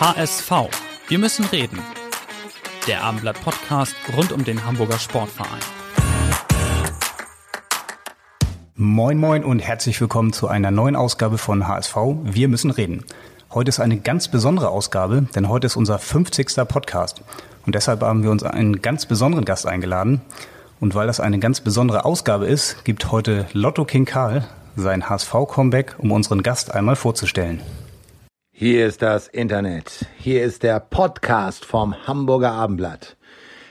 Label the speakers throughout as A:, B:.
A: HSV. Wir müssen reden. Der Abendblatt Podcast rund um den Hamburger Sportverein.
B: Moin moin und herzlich willkommen zu einer neuen Ausgabe von HSV. Wir müssen reden. Heute ist eine ganz besondere Ausgabe, denn heute ist unser 50. Podcast. Und deshalb haben wir uns einen ganz besonderen Gast eingeladen. Und weil das eine ganz besondere Ausgabe ist, gibt heute Lotto King Karl sein HSV-Comeback, um unseren Gast einmal vorzustellen.
C: Hier ist das Internet. Hier ist der Podcast vom Hamburger Abendblatt.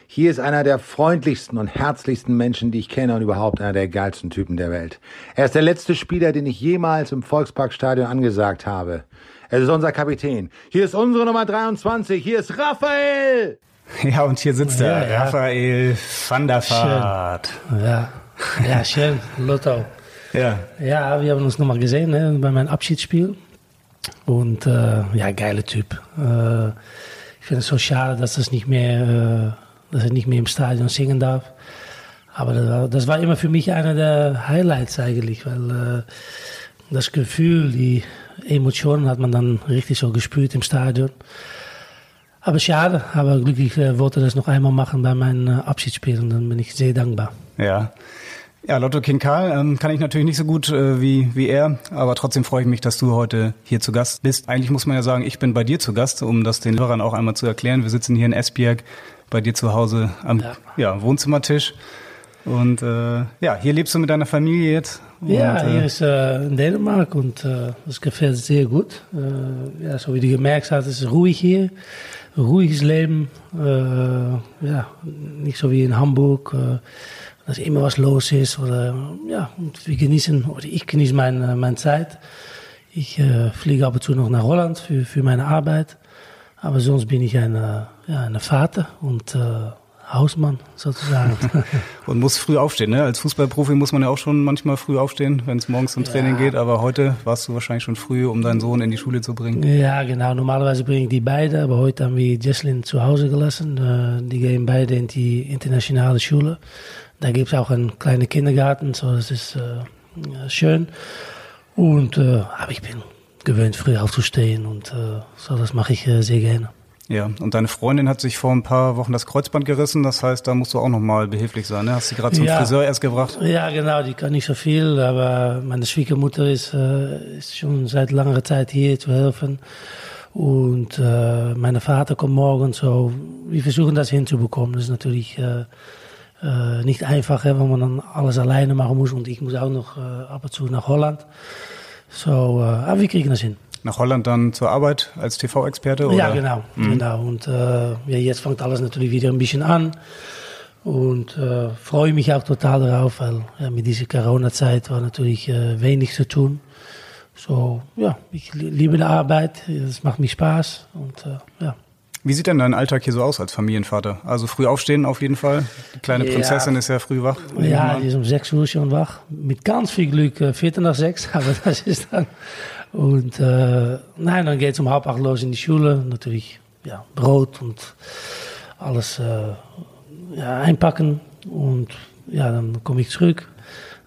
C: Hier ist einer der freundlichsten und herzlichsten Menschen, die ich kenne und überhaupt einer der geilsten Typen der Welt. Er ist der letzte Spieler, den ich jemals im Volksparkstadion angesagt habe. Er ist unser Kapitän. Hier ist unsere Nummer 23. Hier ist Raphael.
B: Ja, und hier sitzt
D: Ja,
B: er,
D: ja.
B: Raphael van der Vaart.
D: Ja, ja schön, Lotto.
B: Ja,
D: Ja, wir haben uns nochmal gesehen ne, bei meinem Abschiedsspiel. Und äh, ja, geiler Typ. Äh, ich finde es so schade, dass, das nicht mehr, äh, dass er nicht mehr im Stadion singen darf. Aber das war, das war immer für mich einer der Highlights eigentlich, weil äh, das Gefühl, die Emotionen hat man dann richtig so gespürt im Stadion. Aber schade, aber glücklich äh, wollte das noch einmal machen bei meinem äh, Abschiedsspiel und dann bin ich sehr dankbar.
B: ja. Ja, Lotto King Karl ähm, kann ich natürlich nicht so gut äh, wie, wie er, aber trotzdem freue ich mich, dass du heute hier zu Gast bist. Eigentlich muss man ja sagen, ich bin bei dir zu Gast, um das den Hörern auch einmal zu erklären. Wir sitzen hier in Esbjerg bei dir zu Hause am
D: Ja.
B: ja. Wohnzimmertisch. Und äh, ja, hier lebst du mit deiner Familie jetzt. Und,
D: Ja,
B: äh,
D: hier ist äh, in Dänemark und äh, das gefällt sehr gut. Äh, ja, so wie du gemerkt hast, ist es ruhig hier. Ruhiges Leben. Äh, ja, nicht so wie in Hamburg, äh, dass immer was los ist. Oder, ja, und wir genießen, oder ich genieße meine, meine Zeit. Ich äh, fliege ab und zu noch nach Holland für, für meine Arbeit. Aber sonst bin ich ein, äh, ja, ein Vater und äh, Hausmann sozusagen.
B: Und muss früh aufstehen, ne? Als Fußballprofi muss man ja auch schon manchmal früh aufstehen, wenn es morgens zum Training geht. Aber heute warst du wahrscheinlich schon früh, um deinen Sohn in die Schule zu bringen.
D: Ja, genau. Normalerweise bringe ich die beide, aber heute haben wir Jesslyn zu Hause gelassen. Äh, die gehen beide in die internationale Schule. Da gibt es auch einen kleinen Kindergarten, so das ist äh, schön. Und äh, aber ich bin gewöhnt, früh aufzustehen und äh, so das mache ich äh, sehr gerne.
B: Ja, und deine Freundin hat sich vor ein paar Wochen das Kreuzband gerissen. Das heißt, da musst du auch nochmal behilflich sein. Ne? Hast sie gerade zum
D: Ja.
B: Friseur erst gebracht?
D: Ja, genau, die kann nicht so viel, aber meine Schwiegermutter ist, äh, ist schon seit langer Zeit hier zu helfen. Und äh, mein Vater kommt morgen, so wir versuchen das hinzubekommen. Das ist natürlich äh, äh, nicht einfach, hè, wenn man dann alles alleine machen muss und ich muss auch noch äh, ab und zu nach Holland. So, äh, aber wir kriegen das hin.
B: Nach Holland dann zur Arbeit als TV-Experte?
D: Ja,
B: oder?
D: genau, genau. Und äh, ja, jetzt fängt alles natürlich wieder ein bisschen an. Und äh, freue mich auch total darauf, weil ja, mit dieser Corona-Zeit war natürlich äh, wenig zu tun. So, ja, ich li- liebe die Arbeit, es macht mir Spaß und äh, ja.
B: Wie sieht denn dein Alltag hier so aus als Familienvater? Also früh aufstehen auf jeden Fall. Die kleine
D: Ja.
B: Prinzessin ist ja früh wach.
D: Ja, die ist um sechs Uhr schon wach. Mit ganz viel Glück äh, viertel nach sechs, aber das ist dann. Und äh, nein, dann geht es um halb acht los in die Schule. Natürlich ja, Brot und alles äh, ja, einpacken. Und ja, dann komme ich zurück.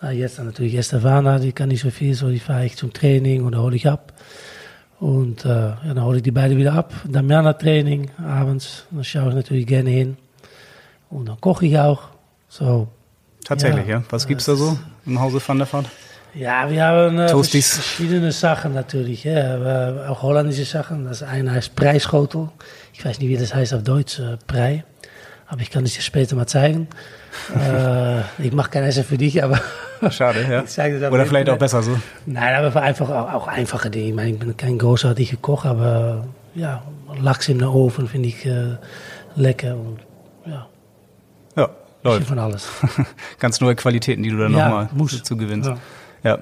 D: Na, jetzt dann natürlich Estefana, die kann nicht so viel, so die fahre ich zum Training oder hole ich ab. Und äh, ja, dann hole ich die beiden wieder ab. Damiana Training abends, dann schaue ich natürlich gerne hin. Und dann koche ich auch. So,
B: Tatsächlich, ja.
D: Ja.
B: Was gibt's da so im Hause van der Vaart?
D: Ja, wir haben äh,
B: Toasties.
D: vers- verschiedene Sachen natürlich. Ja. Auch holländische Sachen. Das eine heißt Preisschotel. Ich weiß nicht, wie das heißt auf Deutsch, äh, Prei. Aber ich kann es dir später mal zeigen. äh, ich mache kein Essen für dich, aber
B: Schade, ja. Oder vielleicht auch besser so.
D: Nein, aber einfach auch, auch einfache Dinge. Ich meine, ich bin kein großartiger Koch, aber ja, Lachs in der Ofen finde ich äh, lecker und ja,
B: Ja, läuft.
D: von alles.
B: Ganz neue Qualitäten, die du dann
D: Ja,
B: nochmal
D: muss.
B: dazu gewinnst.
D: Ja.
B: Ja.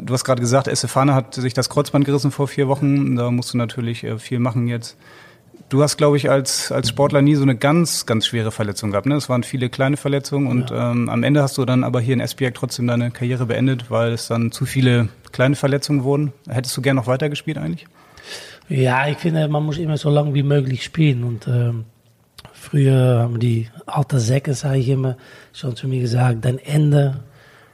B: Du hast gerade gesagt, Estefane hat sich das Kreuzband gerissen vor vier Wochen. Da musst du natürlich äh, viel machen jetzt. Du hast, glaube ich, als, als Sportler nie so eine ganz, ganz schwere Verletzung gehabt. Ne? Es waren viele kleine Verletzungen und ja. ähm, am Ende hast du dann aber hier in Esbjerg trotzdem deine Karriere beendet, weil es dann zu viele kleine Verletzungen wurden. Hättest du gern noch weitergespielt eigentlich?
D: Ja, ich finde, man muss immer so lange wie möglich spielen. Und ähm, früher haben die alten Säcke, sage ich immer, schon zu mir gesagt, dein Ende,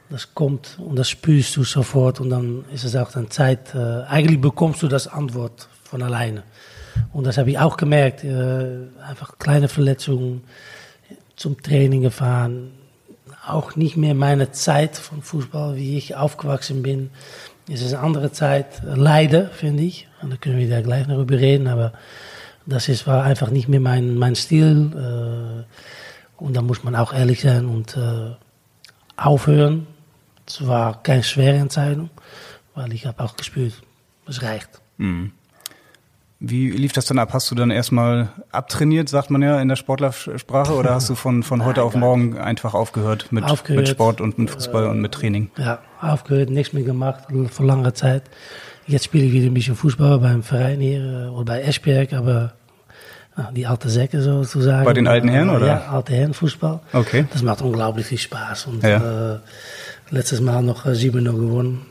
D: das kommt und das spürst du sofort. Und dann ist es auch dann Zeit, äh, eigentlich bekommst du das Antwort von alleine. Und das habe ich auch gemerkt. Äh, einfach kleine Verletzungen, zum Training gefahren. Auch nicht mehr meine Zeit von Fußball, wie ich aufgewachsen bin. Es ist eine andere Zeit. Leider, finde ich. Und da können wir da gleich noch über reden. Aber das ist, war einfach nicht mehr mein, mein Stil. Äh, und da muss man auch ehrlich sein und äh, aufhören. Es war keine schwere Entscheidung, weil ich habe auch gespürt, es reicht. Mhm.
B: Wie lief das dann ab? Hast du dann erstmal abtrainiert, sagt man ja in der Sportlersprache, oder hast du von, von heute auf morgen einfach aufgehört mit, aufgehört, mit Sport und mit Fußball äh, und mit Training?
D: Ja, aufgehört, nichts mehr gemacht vor langer Zeit. Jetzt spiele ich wieder ein bisschen Fußball beim Verein hier äh, oder bei Esberg, aber die alte Säcke sozusagen.
B: Bei den alten Herren, oder?
D: Ja, alte Herren Fußball.
B: Okay.
D: Das macht unglaublich viel Spaß. Und ja. äh, letztes Mal noch 7-0 äh, gewonnen.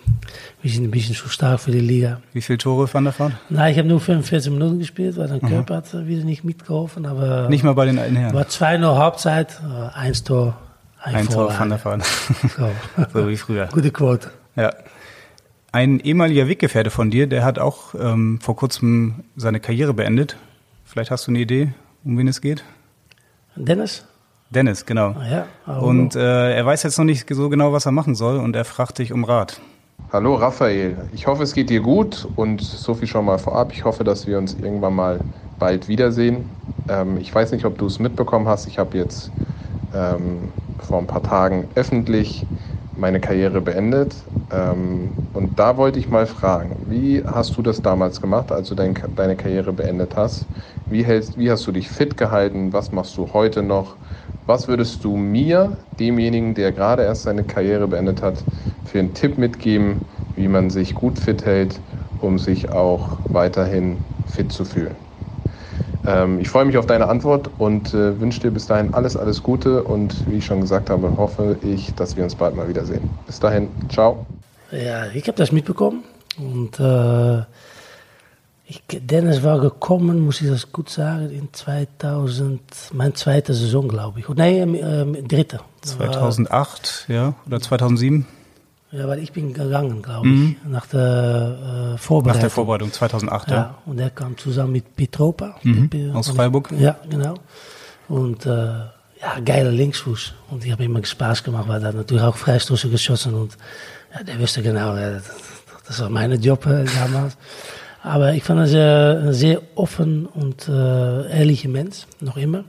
D: Sind ein bisschen zu stark für die Liga.
B: Wie viele Tore der Vaart?
D: Nein, ich habe nur 45 Minuten gespielt, weil der Körper hat wieder nicht mitgeholfen. Aber
B: nicht mal bei den alten Herren?
D: War 2-0 Halbzeit, äh, eins Tor,
B: ein, ein Tor der Vaart. So. so wie früher.
D: Gute Quote.
B: Ja. Ein ehemaliger Weggefährte von dir, der hat auch ähm, vor kurzem seine Karriere beendet. Vielleicht hast du eine Idee, um wen es geht?
D: Dennis?
B: Dennis, genau.
D: Ah,
B: ja, und äh, er weiß jetzt noch nicht so genau, was er machen soll und er fragt dich um Rat.
E: Hallo Raphael, ich hoffe es geht dir gut und so viel schon mal vorab. Ich hoffe, dass wir uns irgendwann mal bald wiedersehen. Ähm, ich weiß nicht, ob du es mitbekommen hast. Ich habe jetzt ähm, vor ein paar Tagen öffentlich meine Karriere beendet. Ähm, und da wollte ich mal fragen, wie hast du das damals gemacht, als du dein, deine Karriere beendet hast? Wie, hältst, wie hast du dich fit gehalten? Was machst du heute noch? Was würdest du mir, demjenigen, der gerade erst seine Karriere beendet hat, für einen Tipp mitgeben, wie man sich gut fit hält, um sich auch weiterhin fit zu fühlen? Ähm, ich freue mich auf deine Antwort und äh, wünsche dir bis dahin alles, alles Gute und wie ich schon gesagt habe, hoffe ich, dass wir uns bald mal wiedersehen. Bis dahin, ciao.
D: Ja, ich habe das mitbekommen und äh, ich, Dennis war gekommen, muss ich das gut sagen, in 2000, mein zweite Saison, glaube ich. Nee, äh, dritte.
B: 2008, ja, oder 2007?
D: Ja, weil ich bin gegangen, glaube mhm. ich, nach der äh, Vorbereitung.
B: Nach der Vorbereitung, 2008, ja. ja.
D: Und er kam zusammen mit Petropa.
B: Mhm. Mit, Aus Freiburg?
D: Ja, genau. Und äh, ja, geiler Linksfuß. Und ich habe immer Spaß gemacht, weil er natürlich auch Freistoße geschossen. Und ja, der wusste genau, ja, das, das war meine Job äh, damals. Aber ich fand er sehr, ein sehr offen und äh, ehrlicher Mensch, noch immer.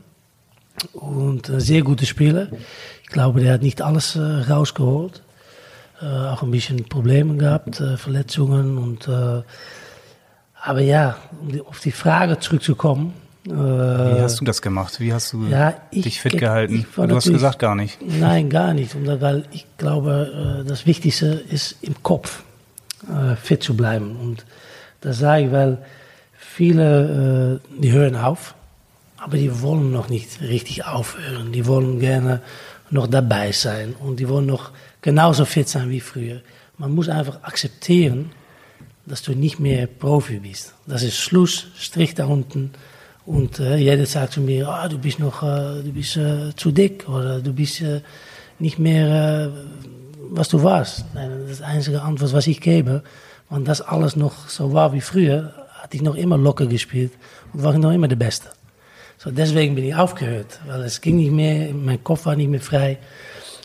D: Und ein sehr guter Spieler. Ich glaube, der hat nicht alles äh, rausgeholt. Äh, auch ein bisschen Probleme gehabt, äh, Verletzungen und äh, aber ja, um die, auf die Frage zurückzukommen.
B: Wie hast du das gemacht? Wie hast du ja, ich, dich fit gehalten? Du hast gesagt gar nicht.
D: Nein, gar nicht, weil ich glaube, das Wichtigste ist im Kopf fit zu bleiben. Und das sage ich, weil viele, die hören auf, aber die wollen noch nicht richtig aufhören. Die wollen gerne noch dabei sein und die wollen noch genauso fit sein wie früher. Man muss einfach akzeptieren, dass du nicht mehr Profi bist. Das ist Schluss, Strich da unten. Und äh, jeder sagt zu mir, oh, du bist noch äh, du bist, äh, zu dick oder du bist äh, nicht mehr, äh, was du warst. Das ist die einzige Antwort, was ich gebe. Und das alles noch so war wie früher, hatte ich noch immer locker gespielt und war ich noch immer der Beste. So, deswegen bin ich aufgehört, weil es ging nicht mehr, mein Kopf war nicht mehr frei.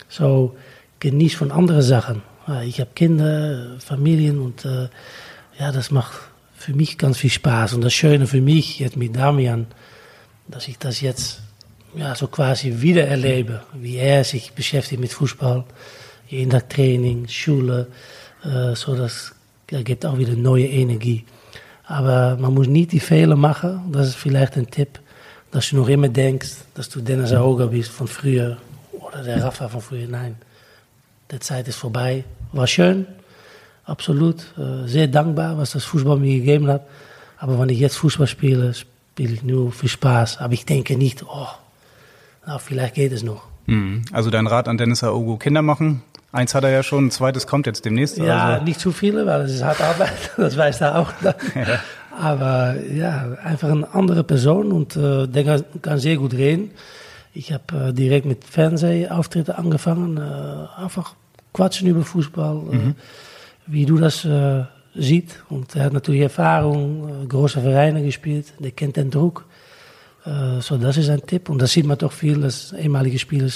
D: So, genieß von anderen Sachen. Ich habe Kinder, Familien und äh, ja, das macht für mich ganz viel Spaß. Und das Schöne für mich jetzt mit Damian, dass ich das jetzt ja, so quasi wieder erlebe, wie er sich beschäftigt mit Fußball, jeden Tag Training, Schule, äh, so das gibt auch wieder neue Energie. Aber man muss nicht die Fehler machen, das ist vielleicht ein Tipp, dass du noch immer denkst, dass du Dennis Ahoga bist von früher oder der Rafa von früher. Nein, die Zeit ist vorbei. War schön, absolut. Sehr dankbar, was das Fußball mir gegeben hat. Aber wenn ich jetzt Fußball spiele, spiele ich nur für Spaß. Aber ich denke nicht, oh, na, vielleicht geht es noch.
B: Mhm. Also dein Rat an Dennis Aogo, Kinder machen. Eins hat er ja schon, ein zweites kommt jetzt demnächst.
D: Ja,
B: also.
D: nicht zu viele, weil es ist hart Arbeit, das weiß er auch. Ja. Aber ja, einfach eine andere Person und äh, der kann, sehr gut reden. Ich habe äh, direkt mit Fernsehauftritten angefangen, äh, einfach quatschen über Fußball, äh, mhm. wie du das äh, siehst. Und er hat natürlich Erfahrung, äh, große Vereine gespielt, der kennt den Druck. so, das ist ein Tipp. Und das sieht man doch viel, dass ehemalige Spieler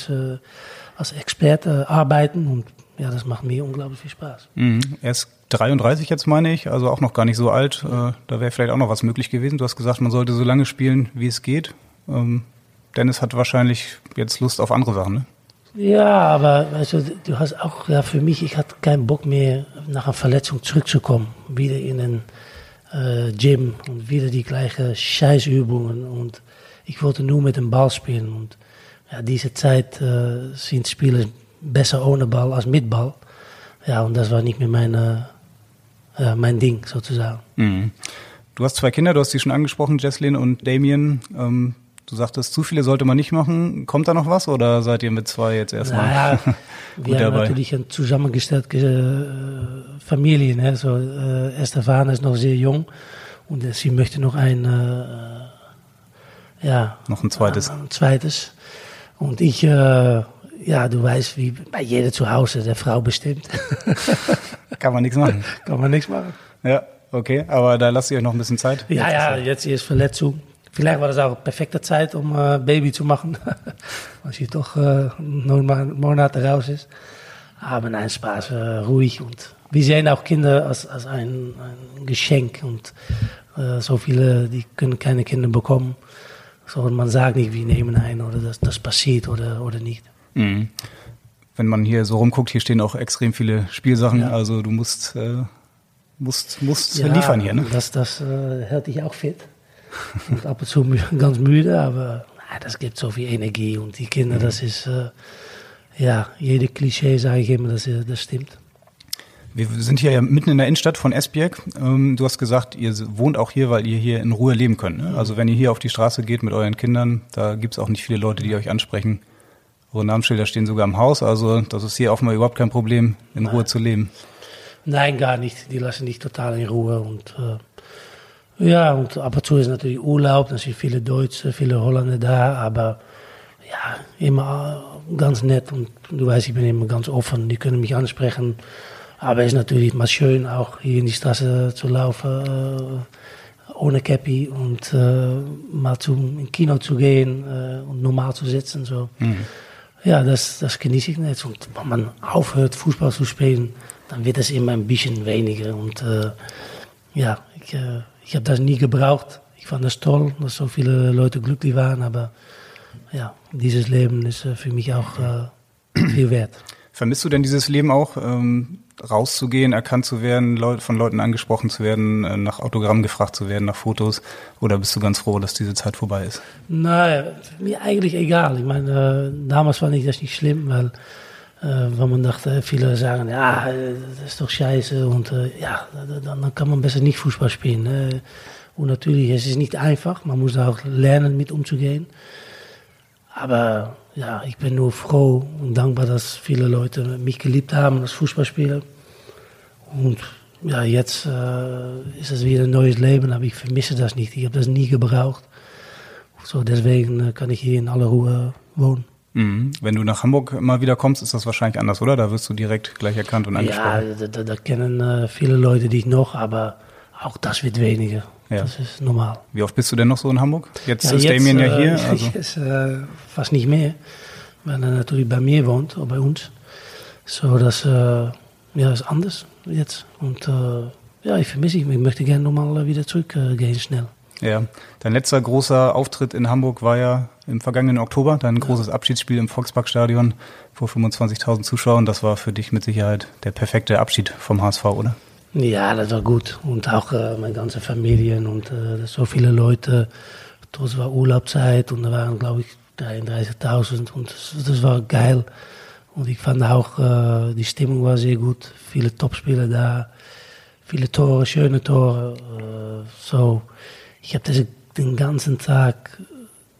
D: als Experte arbeiten und ja, das macht mir unglaublich viel Spaß.
B: Mhm. Er ist 33 jetzt, meine ich, also auch noch gar nicht so alt. Äh, da wäre vielleicht auch noch was möglich gewesen. Du hast gesagt, man sollte so lange spielen, wie es geht. Ähm, Dennis hat wahrscheinlich jetzt Lust auf andere Sachen, ne?
D: Ja, aber du, du hast auch, ja, für mich, ich hatte keinen Bock mehr, nach einer Verletzung zurückzukommen. Wieder in den äh, Gym und wieder die gleichen Scheißübungen. Und ich wollte nur mit dem Ball spielen. Und ja, diese Zeit äh, sind Spieler besser ohne Ball als mit Ball. Ja, und das war nicht mehr meine, äh, mein Ding sozusagen.
B: Mhm. Du hast zwei Kinder, du hast sie schon angesprochen, Jesslyn und Damien. Ähm, du sagtest, zu viele sollte man nicht machen. Kommt da noch was oder seid ihr mit zwei jetzt erstmal naja,
D: wir haben dabei? natürlich eine zusammengestellte äh, Familie. Ne? So, äh, Estefan ist noch sehr jung und sie möchte noch ein, äh, ja,
B: noch ein zweites.
D: Ein, zweites. Und ich, äh, ja, du weißt, wie bei jeder zu Hause, der Frau bestimmt.
B: Kann man nichts machen.
D: Kann man nichts machen.
B: Ja, okay, aber da lasst ihr euch noch ein bisschen Zeit.
D: Ja, ja, jetzt ist Verletzung. Vielleicht war das auch perfekte Zeit, um äh, Baby zu machen. Als je toch äh, neun Monate raus ist. Aber nein, Spaß, äh, ruhig. Und wir sehen auch Kinder als, als ein, ein Geschenk. Und äh, so viele, die können keine Kinder bekommen. So, man sagt nicht, wir nehmen ein oder das, das passiert oder, oder nicht. Mhm.
B: Wenn man hier so rumguckt, hier stehen auch extrem viele Spielsachen. Ja. Also du musst, äh, musst, musst ja, liefern hier. Ne?
D: Das, das äh, hält dich auch fit. und ab und zu ganz müde, aber na, das gibt so viel Energie. Und die Kinder, mhm. das ist, äh, ja, jede Klischee sage ich immer, das, das stimmt.
B: Wir sind hier ja mitten in der Innenstadt von Esbjerg. Ähm, du hast gesagt, ihr wohnt auch hier, weil ihr hier in Ruhe leben könnt. Ne? Also wenn ihr hier auf die Straße geht mit euren Kindern, da gibt es auch nicht viele Leute, die euch ansprechen. Eure Namensschilder stehen sogar im Haus, also das ist hier offenbar überhaupt kein Problem, in Nein. Ruhe zu leben.
D: Nein, gar nicht. Die lassen dich total in Ruhe. Und äh, ja, und ab und zu ist natürlich Urlaub, dann sind viele Deutsche, viele Holländer da, aber ja, immer ganz nett und du weißt, ich bin immer ganz offen, die können mich ansprechen. Aber es ist natürlich mal schön, auch hier in die Straße zu laufen, äh, ohne Cappy und äh, mal zum Kino zu gehen äh, und normal zu sitzen. So. Mhm. Ja, das, das genieße ich nicht. Und wenn man aufhört, Fußball zu spielen, dann wird es immer ein bisschen weniger. Und äh, ja, ich, äh, ich habe das nie gebraucht. Ich fand das toll, dass so viele Leute glücklich waren. Aber ja, dieses Leben ist äh, für mich auch viel wert.
B: Vermisst du denn dieses Leben auch? Ähm rauszugehen, erkannt zu werden, Leut von Leuten angesprochen zu werden, äh, nach Autogramm gefragt zu werden, nach Fotos? Oder bist du ganz froh, dass diese Zeit vorbei ist?
D: Nein, mir eigentlich egal. Ich meine, äh, damals fand ich das nicht schlimm, weil, äh, weil man dachte, viele sagen, ja, das ist doch scheiße und äh, ja, dann, dann, kann man besser nicht Fußball spielen. Ne? Und natürlich, es ist nicht einfach, man muss auch lernen, mit umzugehen. Aber ja, ich bin nur froh und dankbar, dass viele Leute mich geliebt haben als Fußballspieler. Und ja, jetzt äh, ist es wieder ein neues Leben, aber ich vermisse das nicht. Ich habe das nie gebraucht. So, deswegen äh, kann ich hier in aller Ruhe wohnen.
B: Mhm. Wenn du nach Hamburg mal wieder kommst, ist das wahrscheinlich anders, oder? Da wirst du direkt gleich erkannt und angesprochen.
D: Ja, da, da, da kennen äh, viele Leute dich noch, aber auch das wird weniger. Ja. Das ist normal.
B: Wie oft bist du denn noch so in Hamburg? Jetzt ja, ist jetzt, Damien ja hier.
D: Also. Jetzt, äh, fast nicht mehr, weil er natürlich bei mir wohnt, oder bei uns. So, das äh, ja, ist anders jetzt. Und äh, ja, ich vermisse ihn. Ich möchte gerne nochmal wieder zurückgehen, äh, schnell.
B: Ja, dein letzter großer Auftritt in Hamburg war ja im vergangenen Oktober, dein großes Abschiedsspiel im Volksparkstadion vor 25.000 Zuschauern. Das war für dich mit Sicherheit der perfekte Abschied vom HSV, oder?
D: Ja, das war gut. Und auch äh, meine ganze Familie und äh, so viele Leute. Das war Urlaubzeit und da waren, glaube ich, 33.000 und das, das, war geil. Und ich fand auch, äh, die Stimmung war sehr gut. Viele Topspieler da, viele Tore, schöne Tore. Äh, so, ich habe den ganzen Tag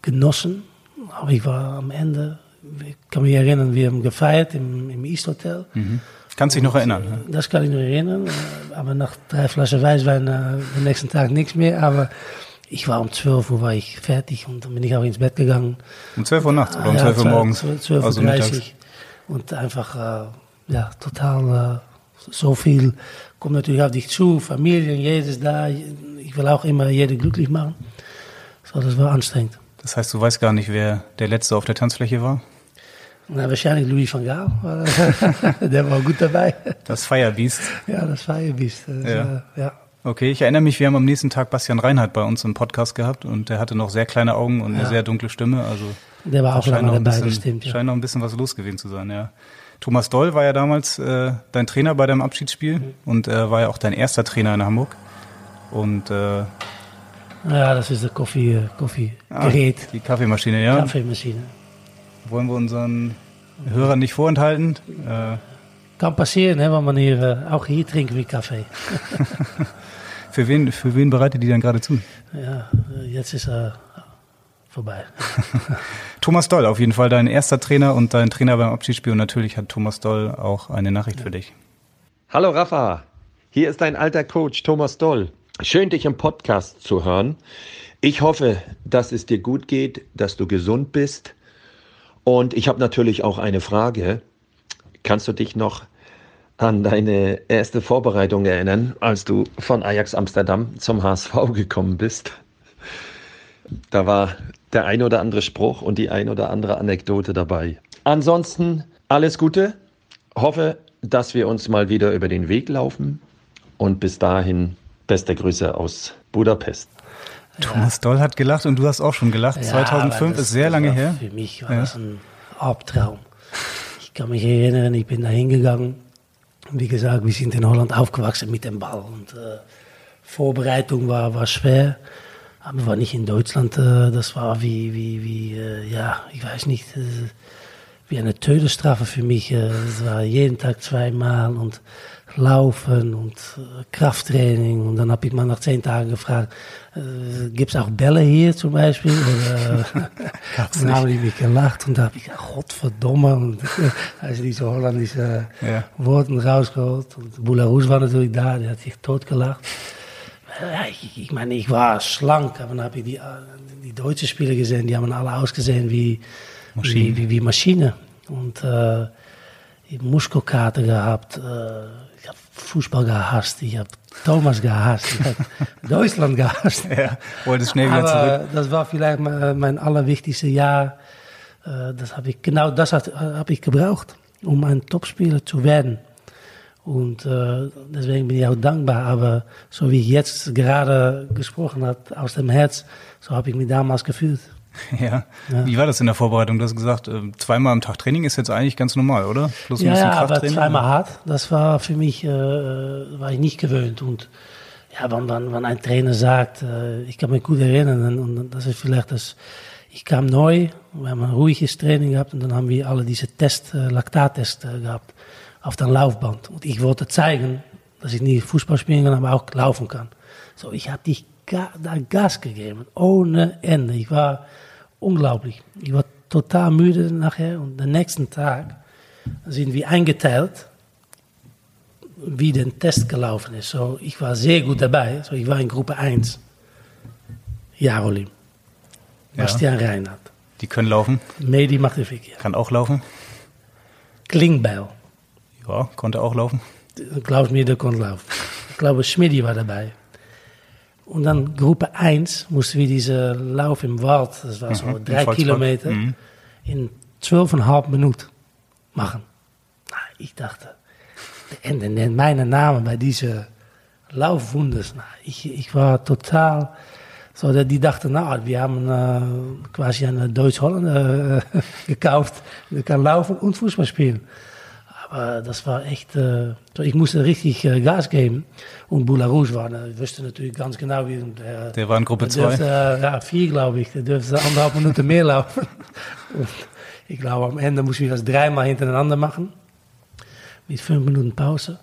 D: genossen. Aber ich war am Ende, ich kann mich erinnern, wir haben gefeiert im, im East Hotel.
B: Mhm. Kannst dich noch erinnern? Ne?
D: Das kann ich noch erinnern. Aber nach drei Flaschen Weißwein äh, den nächsten Tag nichts mehr. Aber ich war um 12 Uhr war ich fertig und dann bin ich auch ins Bett gegangen.
B: Um 12 Uhr nachts oder um 12 Uhr morgens?
D: 12 Uhr also 30. Und einfach, äh, ja, total äh, so viel kommt natürlich auf dich zu. Familien, jedes da. Ich will auch immer jeden glücklich machen. So, das war anstrengend.
B: Das heißt, du weißt gar nicht, wer der Letzte auf der Tanzfläche war?
D: Na, wahrscheinlich Louis van Gaal. der war gut dabei.
B: Das Firebeast.
D: Ja, das. Das,
B: ja. Äh, ja. Okay, ich erinnere mich, wir haben am nächsten Tag Bastian Reinhardt bei uns im Podcast gehabt und der hatte noch sehr kleine Augen und eine sehr dunkle Stimme. Also
D: der war auch lange dabei,
B: bisschen,
D: bestimmt.
B: Ja. Scheint noch ein bisschen was los gewesen zu sein, ja. Thomas Doll war ja damals äh, dein Trainer bei deinem Abschiedsspiel mhm. und äh, war ja auch dein erster Trainer in Hamburg. Und äh,
D: ja, das ist das Kaffee, Kaffeegerät.
B: Ah, die Kaffeemaschine, ja.
D: Kaffeemaschine.
B: Wollen wir unseren Hörern nicht vorenthalten? Äh,
D: Kann passieren, ne, wenn man hier, äh, auch hier trinken wir Kaffee.
B: für, wen, für wen bereitet die dann gerade zu?
D: Ja, jetzt ist er vorbei.
B: Thomas Doll, auf jeden Fall dein erster Trainer und dein Trainer beim Abschiedsspiel. Und natürlich hat Thomas Doll auch eine Nachricht für dich.
F: Hallo Rafa, hier ist dein alter Coach Thomas Doll. Schön, dich im Podcast zu hören. Ich hoffe, dass es dir gut geht, dass du gesund bist. Und ich habe natürlich auch eine Frage. Kannst du dich noch an deine erste Vorbereitung erinnern, als du von Ajax Amsterdam zum HSV gekommen bist? Da war der ein oder andere Spruch und die ein oder andere Anekdote dabei. Ansonsten alles Gute. Hoffe, dass wir uns mal wieder über den Weg laufen. Und bis dahin beste Grüße aus Budapest.
B: Thomas Doll hat gelacht und du hast auch schon gelacht. Ja, 2005 ist sehr lange her.
D: Für mich war das ein Albtraum. Ich kann mich erinnern, ich bin da hingegangen. Wie gesagt, wir sind in Holland aufgewachsen mit dem Ball. Und äh, Vorbereitung war, war schwer. Aber war nicht in Deutschland. Äh, das war wie, wie, wie äh, ja, ich weiß nicht, äh, wie eine Todesstrafe für mich. Äh, es war jeden Tag zweimal und Laufen und äh, Krafttraining. Und dann habe ich mal nach zehn Tagen gefragt, äh, gibt es auch Bälle hier zum Beispiel? Oder, dann haben die mich gelacht und da habe ich gesagt, Gottverdomme. Und also diese holländische ja. Worten rausgeholt. Und Boularus war natürlich da, der hat sich totgelacht. Ja, ich, ich meine, ich war schlank, aber dann habe ich die, die deutschen Spieler gesehen, die haben alle ausgesehen wie Maschine. Wie, wie, wie Maschine. Und äh, Muskelkater gehabt. Äh, ich habe Fußball gehasst. Ich habe Thomas gehasst. Ich habe Deutschland gehasst.
B: Ja, wolltest schnell wieder zurück.
D: Das war vielleicht mein, mein allerwichtigste Jahr. Äh, das habe ich, genau das habe ich gebraucht, um ein Topspieler zu werden. Und äh, deswegen bin ich auch dankbar. Aber so wie ich jetzt gerade gesprochen habe, aus dem Herz, so habe ich mich damals gefühlt.
B: Ja. ja. Wie war das in der Vorbereitung? Du hast gesagt, äh, zweimal am Tag Training ist jetzt eigentlich ganz normal, oder?
D: Plus ein ja, ja, aber zweimal hart, das war für mich, äh, war ich nicht gewöhnt. Und ja, wenn, wenn, wenn ein Trainer sagt, äh, ich kann mich gut erinnern, und das ist vielleicht das, ich kam neu, wir haben ein ruhiges Training gehabt und dann haben wir alle diese Test, äh, Laktattest äh, gehabt auf der Laufband. Und ich wollte zeigen, dass ich nicht Fußball spielen kann, aber auch laufen kann. So, ich habe dich da Gas gegeben, ohne Ende. Ich war unglaublich. Ich war total müde nachher und den nächsten Tag sind wir eingeteilt, wie der Test gelaufen ist. So, ich war sehr gut dabei. So, ich war in Gruppe 1. Jarolim. Ja. Bastian Reinhardt.
B: Die können laufen.
D: Medi Magnificia.
B: Kann auch laufen.
D: Klingbeil.
B: Ja, konnte auch laufen.
D: Klaus Mieder konnte laufen. Ich glaube, Schmidi war dabei. Und dann Gruppe 1 mussten wir diese Lauf im Wald, das war so mhm, drei Kilometer, mhm. in zwölfeinhalb Minuten machen. ich dachte, der Ende nennt meinen Namen bei diese Laufwunders. ich, ich war total, so, die dachten, nou, wir haben äh, quasi einen Deutsch-Holländer äh, gekauft, der kann laufen und Fußball spielen. Aber das war echt, äh, ich musste richtig äh, Gas geben. Und Boularouche war, ich wusste natürlich ganz genau, wie
B: der, der war in Gruppe 2.
D: Äh, ja, vier, glaube ich. Der dürfte anderthalb Minuten mehr laufen. und, Ich glaube, am Ende musste ich das dreimal hintereinander machen. Mit fünf Minuten Pause.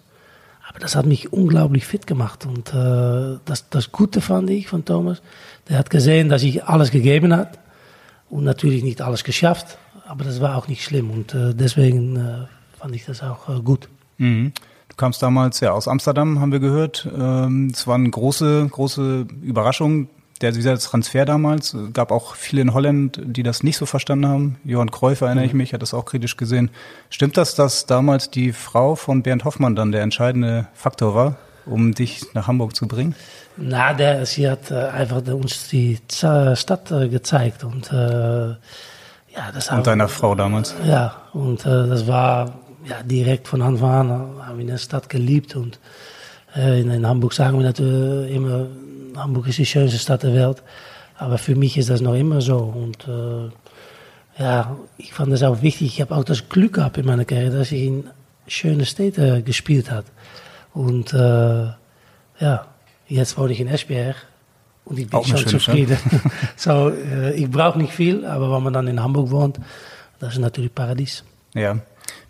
D: Aber das hat mich unglaublich fit gemacht. Und äh, das, das Gute fand ich von Thomas. Der hat gesehen, dass ich alles gegeben hat. Und natürlich nicht alles geschafft. Aber das war auch nicht schlimm. Und äh, deswegen äh, fand ich das auch äh, gut.
B: Mhm. Du kamst damals ja aus Amsterdam, haben wir gehört. Ähm, es war eine große, große Überraschung. Der, dieser Transfer damals, gab auch viele in Holland, die das nicht so verstanden haben. Johann Cruyff, erinnere ich mich, hat das auch kritisch gesehen. Stimmt das, dass damals die Frau von Bernd Hoffmann dann der entscheidende Faktor war, um dich nach Hamburg zu bringen?
D: Na, der, sie hat äh, einfach uns die Stadt äh, gezeigt und äh, ja, das
B: Und deiner Frau damals?
D: Ja, und äh, das war ja, direkt von Anfang an haben wir in der Stadt geliebt und äh, in, in Hamburg sagen wir natürlich immer, Hamburg ist die schönste Stadt der Welt, aber für mich ist das noch immer so und äh, ja, ich fand das auch wichtig. Ich habe auch das Glück gehabt in meiner Karriere, dass ich in schöne Städte gespielt habe und äh, ja, jetzt wohne ich in Esbjerg und ich bin
B: Auch eine
D: schon zufrieden. so, äh, ich brauche nicht viel, aber wenn man dann in Hamburg wohnt, das ist natürlich Paradies.
B: Ja.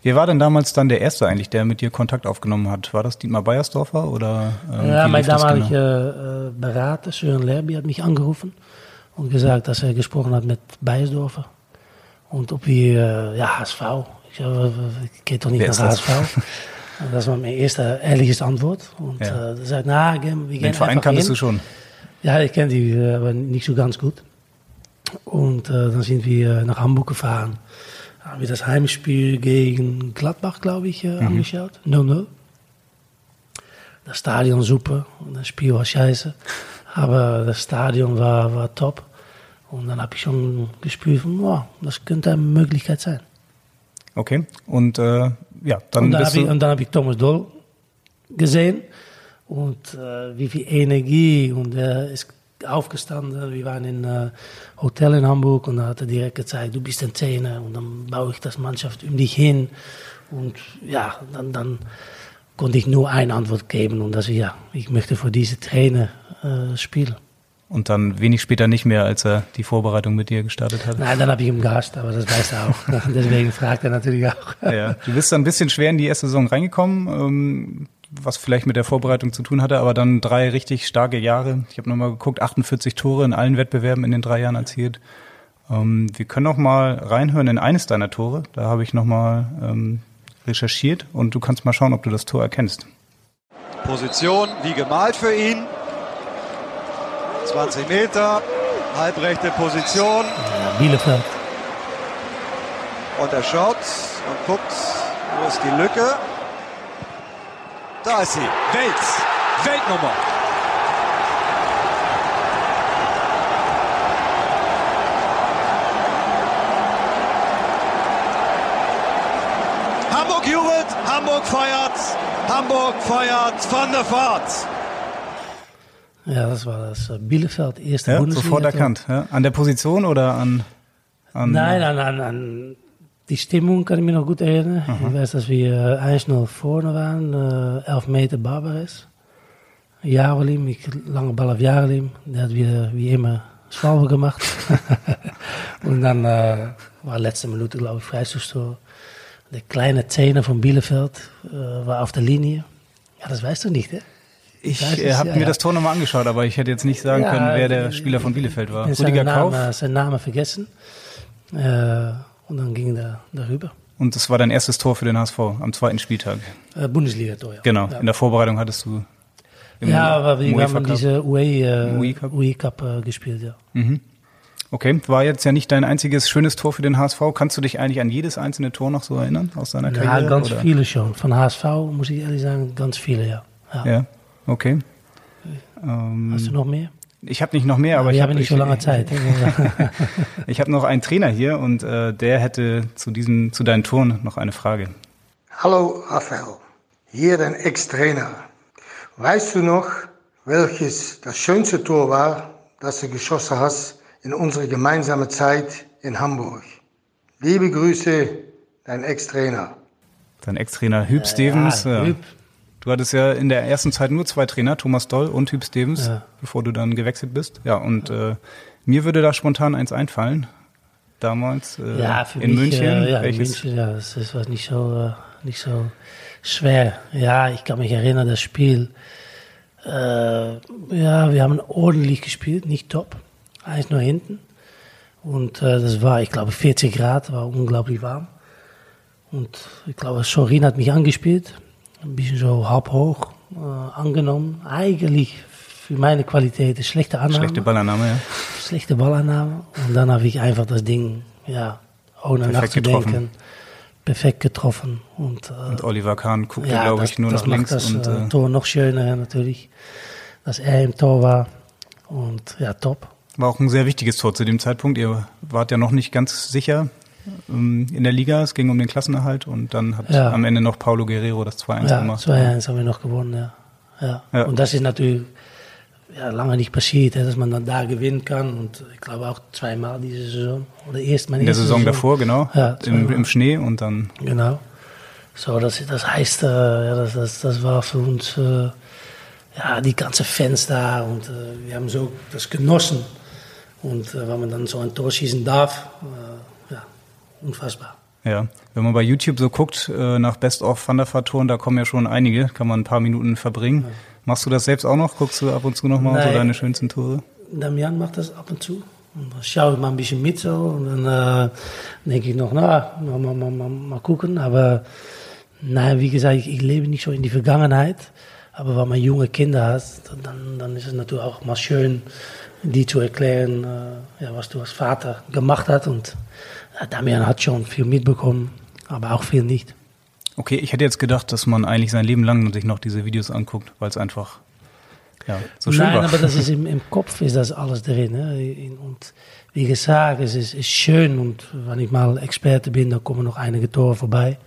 B: Wer war denn damals dann der Erste eigentlich, der mit dir Kontakt aufgenommen hat? War das Dietmar Beiersdorfer oder? ähm,
D: Ja, mein damaliger
B: genau?
D: äh, Berater, Sören Lerby, hat mich angerufen und gesagt, dass er gesprochen hat mit Beiersdorfer. Und ob wir, äh, ja, HSV. Ich sage, ich gehe doch nicht
B: Wer
D: nach? HSV. Das war meine erste ehrliche Antwort. Und
B: Ja.
D: äh, er sagt, na, wir gehen
B: Den Verein kanntest
D: hin.
B: du schon.
D: Ja, ich kenne die, äh, aber nicht so ganz gut. Und äh, dann sind wir nach Hamburg gefahren. Haben wir das Heimspiel gegen Gladbach, glaube ich, äh, angeschaut. 0-0. Das Stadion super und das Spiel war scheiße. Aber das Stadion war, war top. Und dann habe ich schon gespürt, von, wow, das könnte eine Möglichkeit sein.
B: Okay. Und äh, ja, dann
D: und dann habe ich, hab ich Thomas Doll gesehen und äh, wie viel Energie und er ist aufgestanden. Wir waren in äh, Hotel in Hamburg und da hat er direkt gezeigt, du bist ein Trainer und dann baue ich das Mannschaft um dich hin und ja, dann, dann konnte ich nur eine Antwort geben und das ja, ich möchte für diese Trainer äh, spielen.
B: Und dann wenig später nicht mehr, als er die Vorbereitung mit dir gestartet hat.
D: Nein, dann habe ich ihm Gast, aber das weiß er auch. Deswegen fragt er natürlich auch.
B: Ja, du bist dann ein bisschen schwer in die erste Saison reingekommen, ähm, was vielleicht mit der Vorbereitung zu tun hatte, aber dann drei richtig starke Jahre. Ich habe nochmal geguckt, 48 Tore in allen Wettbewerben in den drei Jahren erzielt. Ähm, wir können noch mal reinhören in eines deiner Tore. Da habe ich nochmal ähm, recherchiert und du kannst mal schauen, ob du das Tor erkennst.
G: Position wie gemalt für ihn. 20 Meter, halbrechte Position.
D: Ja, Bielefeld.
G: Und er schaut und guckt, wo ist die Lücke. Da ist sie. Wels. Weltnummer. Hamburg jubelt, Hamburg feiert, Hamburg feiert von der Fahrt.
D: Ja, das war das Bielefeld, erste
B: Ja,
D: Bundesliga.
B: sofort erkannt. Ja? An der Position oder an? an
D: Nein, an, an, an die Stimmung kann ich mich noch gut erinnern. Ich weiß, dass wir äh, 1-0 vorne waren, äh, 11 Meter Barbares. Jarolim, ich lange Ball auf Jarolim, der hat wieder wie immer Schwalbe gemacht. Und dann äh, war letzte Minute, glaube ich, Freistoßtor. Der kleine Zehner von Bielefeld äh, war auf der Linie. Ja, das weißt du nicht, hè?
B: Ich äh, habe
D: ja,
B: mir
D: ja.
B: das Tor nochmal angeschaut, aber ich hätte jetzt nicht sagen
D: Ja,
B: können, wer der Spieler von Bielefeld war.
D: Ich seinen
B: Kauf.
D: Namen, seinen Namen vergessen. Äh, und dann ging der darüber.
B: Und das war dein erstes Tor für den HSV am zweiten Spieltag.
D: Äh, Bundesliga-Tor, ja.
B: Genau.
D: Ja.
B: In der Vorbereitung hattest du
D: Ja, aber wir haben diese UE, äh,
B: UE Cup
D: äh, gespielt, ja.
B: Okay, war jetzt ja nicht dein einziges schönes Tor für den HSV. Kannst du dich eigentlich an jedes einzelne Tor noch so erinnern aus deiner
D: Ja,
B: Karriere?
D: ganz
B: oder?
D: viele schon. Von HSV muss ich ehrlich sagen, ganz viele, ja. ja.
B: Ja, okay. Ähm,
D: Hast du noch mehr?
B: Ich habe nicht noch mehr, aber
D: wir
B: ich habe
D: nicht so lange Zeit.
B: Ich habe noch einen Trainer hier und äh, der hätte zu diesen, zu deinen Toren noch eine Frage.
H: Hallo Raphael, hier dein Ex-Trainer. Weißt du noch, welches das schönste Tor war, das du geschossen hast in unserer gemeinsamen Zeit in Hamburg? Liebe Grüße, dein Ex-Trainer.
B: Dein Ex-Trainer Hüb Stevens.
D: ja,
B: ja.
D: Hüb.
B: Du hattest ja in der ersten Zeit nur zwei Trainer, Thomas Doll und Hüb Stevens,
D: Ja.
B: bevor du dann gewechselt bist. Ja, und äh, mir würde da spontan eins einfallen. damals äh,
D: ja, für
B: in
D: mich,
B: München?
D: Äh, ja,
B: Welches?
D: in München, ja, das, das war nicht so, äh, nicht so schwer. Ja, ich kann mich erinnern, das Spiel, äh, ja, wir haben ordentlich gespielt, nicht top, eins nur hinten. Und äh, das war, ich glaube, 40 Grad, war unglaublich warm. Und ich glaube, Sorin hat mich angespielt, ein bisschen so halb hoch äh, angenommen. Eigentlich für meine Qualität eine schlechte Annahme.
B: Schlechte Ballannahme, ja.
D: Schlechte Ballannahme. Und dann habe ich einfach das Ding, ja, ohne
B: Perfekt
D: nachzudenken,
B: getroffen.
D: perfekt getroffen. Und, äh,
B: Und Oliver Kahn guckte,
D: ja,
B: glaube ich, nur nach links.
D: das
B: und,
D: äh,
B: äh,
D: Tor noch schöner natürlich, dass er im Tor war. Und ja, top.
B: War auch ein sehr wichtiges Tor zu dem Zeitpunkt. Ihr wart ja noch nicht ganz sicher in der Liga. Es ging um den Klassenerhalt und dann hat
D: Ja.
B: am Ende noch Paulo Guerrero das 2-1
D: Ja,
B: gemacht.
D: 2-1 haben wir noch gewonnen, ja. ja.
B: Ja.
D: Und das ist natürlich ja, lange nicht passiert, dass man dann da gewinnen kann. Und ich glaube auch zweimal diese Saison. Oder erst meine
B: In der
D: erste
B: Saison davor, genau.
D: Ja,
B: Im. Im Schnee und dann
D: Genau. So, das, das heißt, äh, ja, das, das, das war für uns, äh, ja, die ganzen Fans da und äh, wir haben so das genossen. Und wenn man dann so ein Tor schießen darf, unfassbar.
B: Ja, wenn man bei YouTube so guckt äh, nach Best of Wanderfahrtouren, da kommen ja schon einige, kann man ein paar Minuten verbringen. Machst du das selbst auch noch? Guckst du ab und zu noch mal so deine schönsten Tore?
D: Damian macht das ab und zu. Und dann schaue ich mal ein bisschen mit so und dann äh, denke ich noch, na, mal, mal, mal, mal, gucken. Aber nein, wie gesagt, ich, ich lebe nicht so in die Vergangenheit. Aber wenn man junge Kinder hat, dann, dann ist es natürlich auch mal schön, die zu erklären, äh, ja, was du als Vater gemacht hast. Und ja, Damian hat schon viel mitbekommen, aber auch viel nicht.
B: Okay, ich hätte jetzt gedacht, dass man eigentlich sein Leben lang sich noch diese Videos anguckt, weil es einfach ja, so schön
D: Nein,
B: war.
D: aber das ist im, im Kopf ist das alles drin. Ne? Und wie gesagt, es ist, ist schön und wenn ich mal Experte bin, dann kommen noch einige Tore vorbei.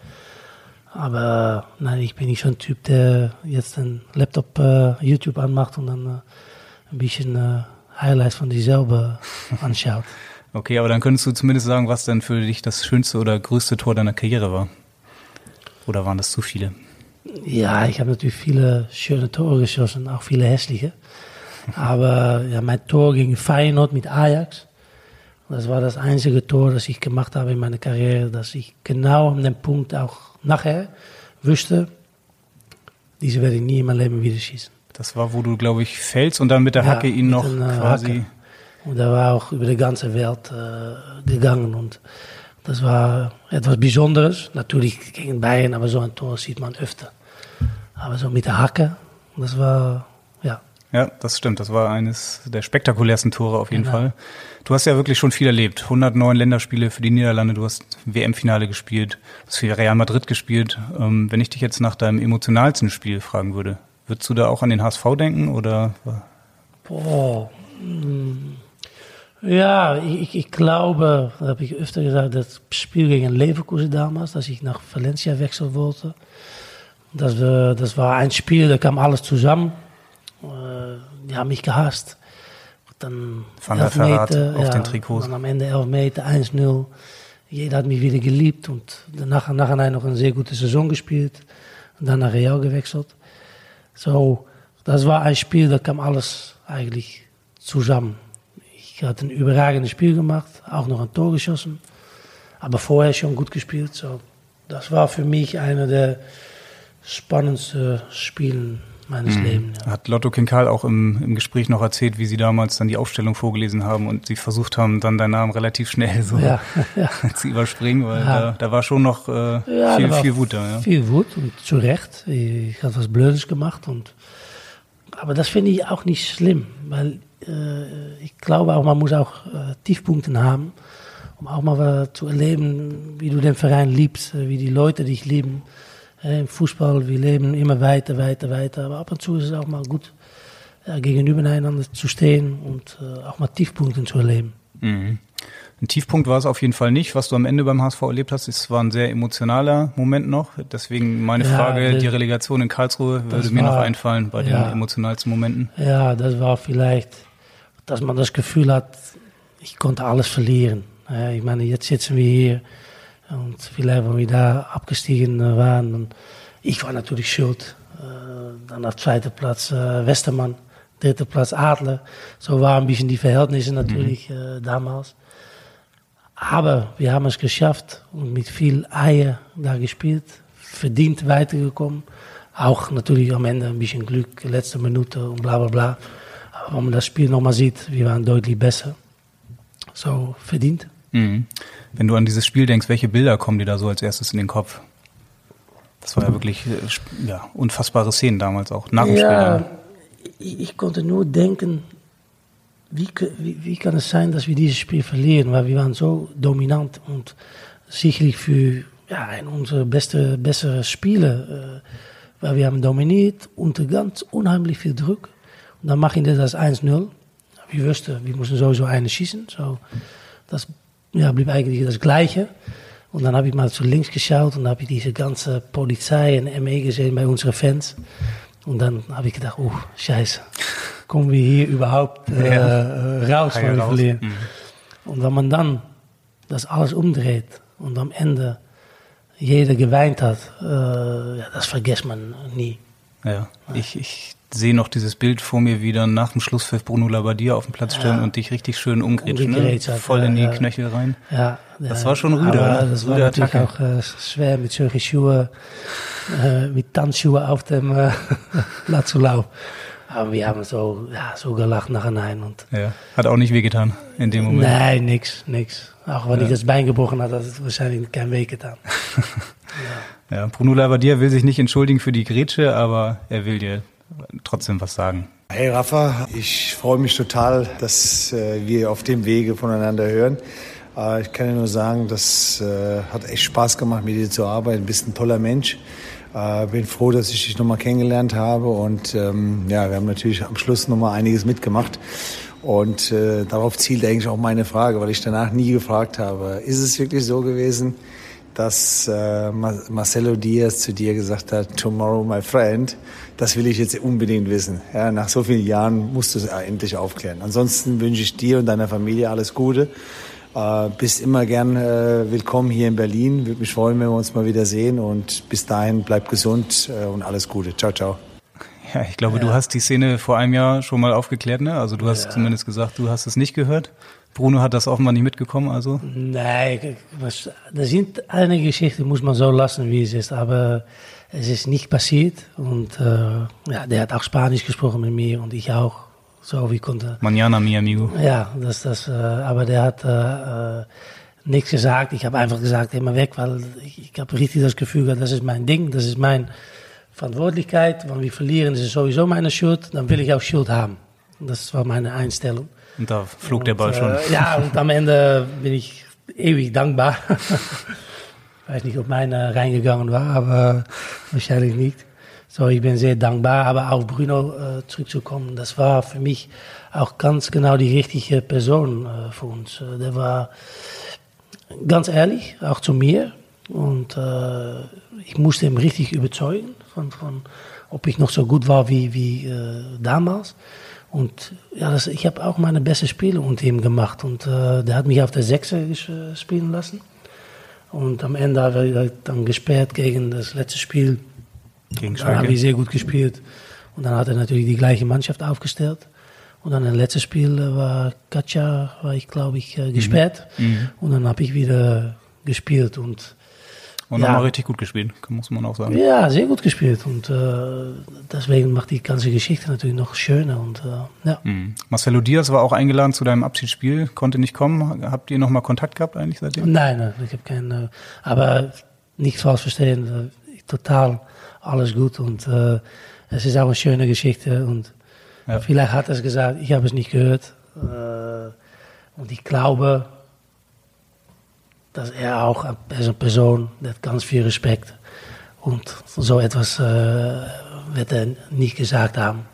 D: Aber nein, ich bin nicht so ein Typ, der jetzt einen Laptop äh, YouTube anmacht und dann äh, ein bisschen äh, Highlights von sich selber anschaut.
B: Okay, aber dann könntest du zumindest sagen, was denn für dich das schönste oder größte Tor deiner Karriere war. Oder waren das zu viele?
D: Ja, ich habe natürlich viele schöne Tore geschossen, auch viele hässliche. Aber ja, mein Tor gegen Feyenoord mit Ajax, das war das einzige Tor, das ich gemacht habe in meiner Karriere, dass ich genau an dem Punkt auch nachher wusste, diese werde ich nie in meinem Leben wieder schießen.
B: Das war, wo du, glaube ich, fällst und dann mit der
D: Ja,
B: Hacke ihn
D: mit
B: noch quasi.
D: Hacke. Und er war auch über die ganze Welt äh, gegangen und das war etwas Besonderes. Natürlich gegen Bayern, aber so ein Tor sieht man öfter. Aber so mit der Hacke, das war, ja,
B: Ja, das stimmt. Das war eines der spektakulärsten Tore auf jeden
D: Genau.
B: Fall. Du hast ja wirklich schon viel erlebt. 109 Länderspiele für die Niederlande. Du hast WM-Finale gespielt. Du hast für Real Madrid gespielt. Ähm, wenn ich dich jetzt nach deinem emotionalsten Spiel fragen würde, würdest du da auch an den HSV denken oder?
D: Boah. mm. Ja, ich, ich glaube, das habe ich öfter gesagt, das Spiel gegen Leverkusen damals, dass ich nach Valencia wechseln wollte. Das, wir, das war ein Spiel, da kam alles zusammen. Äh, die haben mich gehasst. Dann
B: Van der Verraat
D: Elfmeter,
B: auf
D: ja,
B: den Trikots.
D: Dann am Ende 11 Meter, 1-0. Jeder hat mich wieder geliebt und danach, nachher noch eine sehr gute Saison gespielt. Und dann nach Real gewechselt. So, das war ein Spiel, da kam alles eigentlich zusammen. Ich hatte ein überragendes Spiel gemacht, auch noch ein Tor geschossen, aber vorher schon gut gespielt. So, das war für mich einer der spannendsten Spiele meines Lebens. Ja.
B: Hat Lotto Kinkal auch im, im Gespräch noch erzählt, wie sie damals dann die Aufstellung vorgelesen haben und sie versucht haben, dann deinen Namen relativ schnell so
D: Ja, ja.
B: zu überspringen, weil
D: Ja.
B: da, da war schon noch äh,
D: Ja,
B: viel,
D: da war
B: viel Wut da. Ja.
D: Viel Wut und zu Recht. Ich habe was Blödes gemacht. Und, aber das finde ich auch nicht schlimm, weil äh, ich glaube auch, man muss auch äh, Tiefpunkte haben, um auch mal äh, zu erleben, wie du den Verein liebst, äh, wie die Leute dich lieben. Äh, Im Fußball, wir leben immer weiter, weiter, weiter. Aber ab und zu ist es auch mal gut, ja, gegenübereinander zu stehen und äh, auch mal Tiefpunkte zu erleben.
B: Mhm. Ein Tiefpunkt war es auf jeden Fall nicht. Was du am Ende beim HSV erlebt hast, es war ein sehr emotionaler Moment noch. Deswegen meine
D: Ja,
B: Frage, die Relegation in Karlsruhe würde mir noch
D: war-
B: einfallen bei
D: ja.
B: den emotionalsten Momenten.
D: Ja, das war vielleicht, dass man das Gefühl hat, ich konnte alles verlieren. Ich meine, jetzt sitzen wir hier und vielleicht, wenn wir da abgestiegen waren, ich war natürlich schuld. Äh, dann auf zweiter Platz äh, Westermann, dritter Platz Adler. So waren ein bisschen die Verhältnisse natürlich äh, damals. Aber wir haben es geschafft und mit viel Eier da gespielt, verdient weitergekommen. Auch natürlich am Ende ein bisschen Glück, letzte Minute und bla bla bla. Aber wenn man das Spiel nochmal sieht, wir waren deutlich besser. So, verdient.
B: Mhm. Wenn du an dieses Spiel denkst, welche Bilder kommen dir da so als erstes in den Kopf? Das war ja wirklich äh, ja, unfassbare Szenen damals auch, nach dem
D: ja,
B: Spiel.
D: Ich, ich konnte nur denken, wie, wie, wie, kann es sein, dass wir dieses Spiel verlieren? Weil wir waren so dominant und sicherlich für ja, ein unserer beste, bessere Spiele. Äh, weil wir haben dominiert unter ganz unheimlich viel Druck. Und dann machen wir das 1-0. Wir wussten, wir mussten sowieso eine schießen. So, das ja, blieb eigentlich das Gleiche. Und dann habe ich mal zu links geschaut und habe ich diese ganze Polizei und ME gesehen bei unseren Fans. Und dann habe ich gedacht, oh, scheiße, kommen wir hier überhaupt äh, ja. raus von ja, Verlieren? Mhm. Und wenn man dann das alles umdreht und am Ende jeder geweint hat, äh, ja, das vergisst man nie.
B: Ja, ich, ich sehe noch dieses Bild vor mir wieder nach dem Schlusspfiff Bruno Labbadia auf dem Platz stellen ja. und dich richtig schön umgrätschen, ne? voll in die ja, Knöchel rein. Ja, das war schon rüde.
D: Aber das war natürlich Attacke. auch äh, schwer mit solchen Schuhen, äh, mit Tanzschuhen auf dem äh, Platz zu laufen. Aber wir haben so, ja, so gelacht nachher und
B: ja, Hat auch nicht wehgetan in dem Moment?
D: Nein, nix, nix. Auch wenn ja. ich das Bein gebrochen habe, hat es wahrscheinlich kein Weh getan.
B: ja. ja, Bruno Labbadia will sich nicht entschuldigen für die Grätsche, aber er will dir trotzdem was sagen.
I: Hey Rafa, ich freue mich total, dass äh, wir auf dem Wege voneinander hören. Äh, ich kann dir nur sagen, das äh, hat echt Spaß gemacht, mit dir zu arbeiten. Du bist ein toller Mensch. Äh, bin froh, dass ich dich nochmal kennengelernt habe und ähm, ja, wir haben natürlich am Schluss nochmal einiges mitgemacht. Und äh, darauf zielt eigentlich auch meine Frage, weil ich danach nie gefragt habe, ist es wirklich so gewesen, dass äh, Marcelo Diaz zu dir gesagt hat, Tomorrow my friend, das will ich jetzt unbedingt wissen. Ja, nach so vielen Jahren musst du es endlich aufklären. Ansonsten wünsche ich dir und deiner Familie alles Gute. Äh, bist immer gern äh, willkommen hier in Berlin. Würde mich freuen, wenn wir uns mal wieder sehen. Und bis dahin bleib gesund äh, und alles Gute. Ciao, ciao.
B: Ja, ich glaube, ja. du hast die Szene vor einem Jahr schon mal aufgeklärt, ne? Also du hast ja. zumindest gesagt, du hast es nicht gehört. Bruno hat das offenbar nicht mitgekommen, also?
D: Nein, das sind eine Geschichte, muss man so lassen, wie es ist. Aber es ist nicht passiert. Und äh, ja, der hat auch Spanisch gesprochen mit mir und ich auch so wie konnte.
B: Mañana, mi amigo.
D: Ja, das, das, äh, aber der hat äh, äh nichts gesagt. Ich habe einfach gesagt, immer weg, weil ich, ich habe richtig das Gefühl gehabt, das ist mein Ding, das ist meine Verantwortlichkeit. Wenn wir verlieren, ist es sowieso meine Schuld. Dann will ich auch Schuld haben. Das war meine Einstellung.
B: Und da flog und, der Ball schon.
D: Äh, ja, und am Ende bin ich ewig dankbar. ich weiß nicht, ob meine reingegangen war, aber wahrscheinlich nicht. So, ich bin sehr dankbar, aber auf Bruno äh, zurückzukommen, das war für mich auch ganz genau die richtige Person äh, für uns. Äh, der war ganz ehrlich, auch zu mir. Und äh, ich musste ihn richtig überzeugen, von, von, ob ich noch so gut war wie, wie äh, damals. Und ja, das, ich habe auch meine beste Spiele unter ihm gemacht. Und äh, der hat mich auf der Sechse spielen lassen. Und am Ende habe ich dann gesperrt gegen das letzte Spiel gegen Schalke. Dann haben wir sehr gut gespielt. Und dann hat er natürlich die gleiche Mannschaft aufgestellt. Und dann im letzten Spiel war Katja, war ich glaube ich, äh, gesperrt. Mhm. mhm. Und dann habe ich wieder gespielt und
B: und ja. nochmal richtig gut gespielt, muss man auch sagen.
D: Ja, sehr gut gespielt. Und äh, deswegen macht die ganze Geschichte natürlich noch schöner. Und, äh, ja.
B: Mhm. Marcelo Diaz war auch eingeladen zu deinem Abschiedsspiel, konnte nicht kommen. Habt ihr nochmal Kontakt gehabt eigentlich seitdem?
D: Nein, nein ich habe keinen. Äh, aber nicht falsch verstehen, äh, total alles gut und äh, es ist auch eine schöne Geschichte und ja. vielleicht hat er es gesagt, ich habe es nicht gehört äh, und ich glaube, dass er auch als eine Person, hat ganz viel Respekt und so etwas äh, wird er nicht gesagt haben.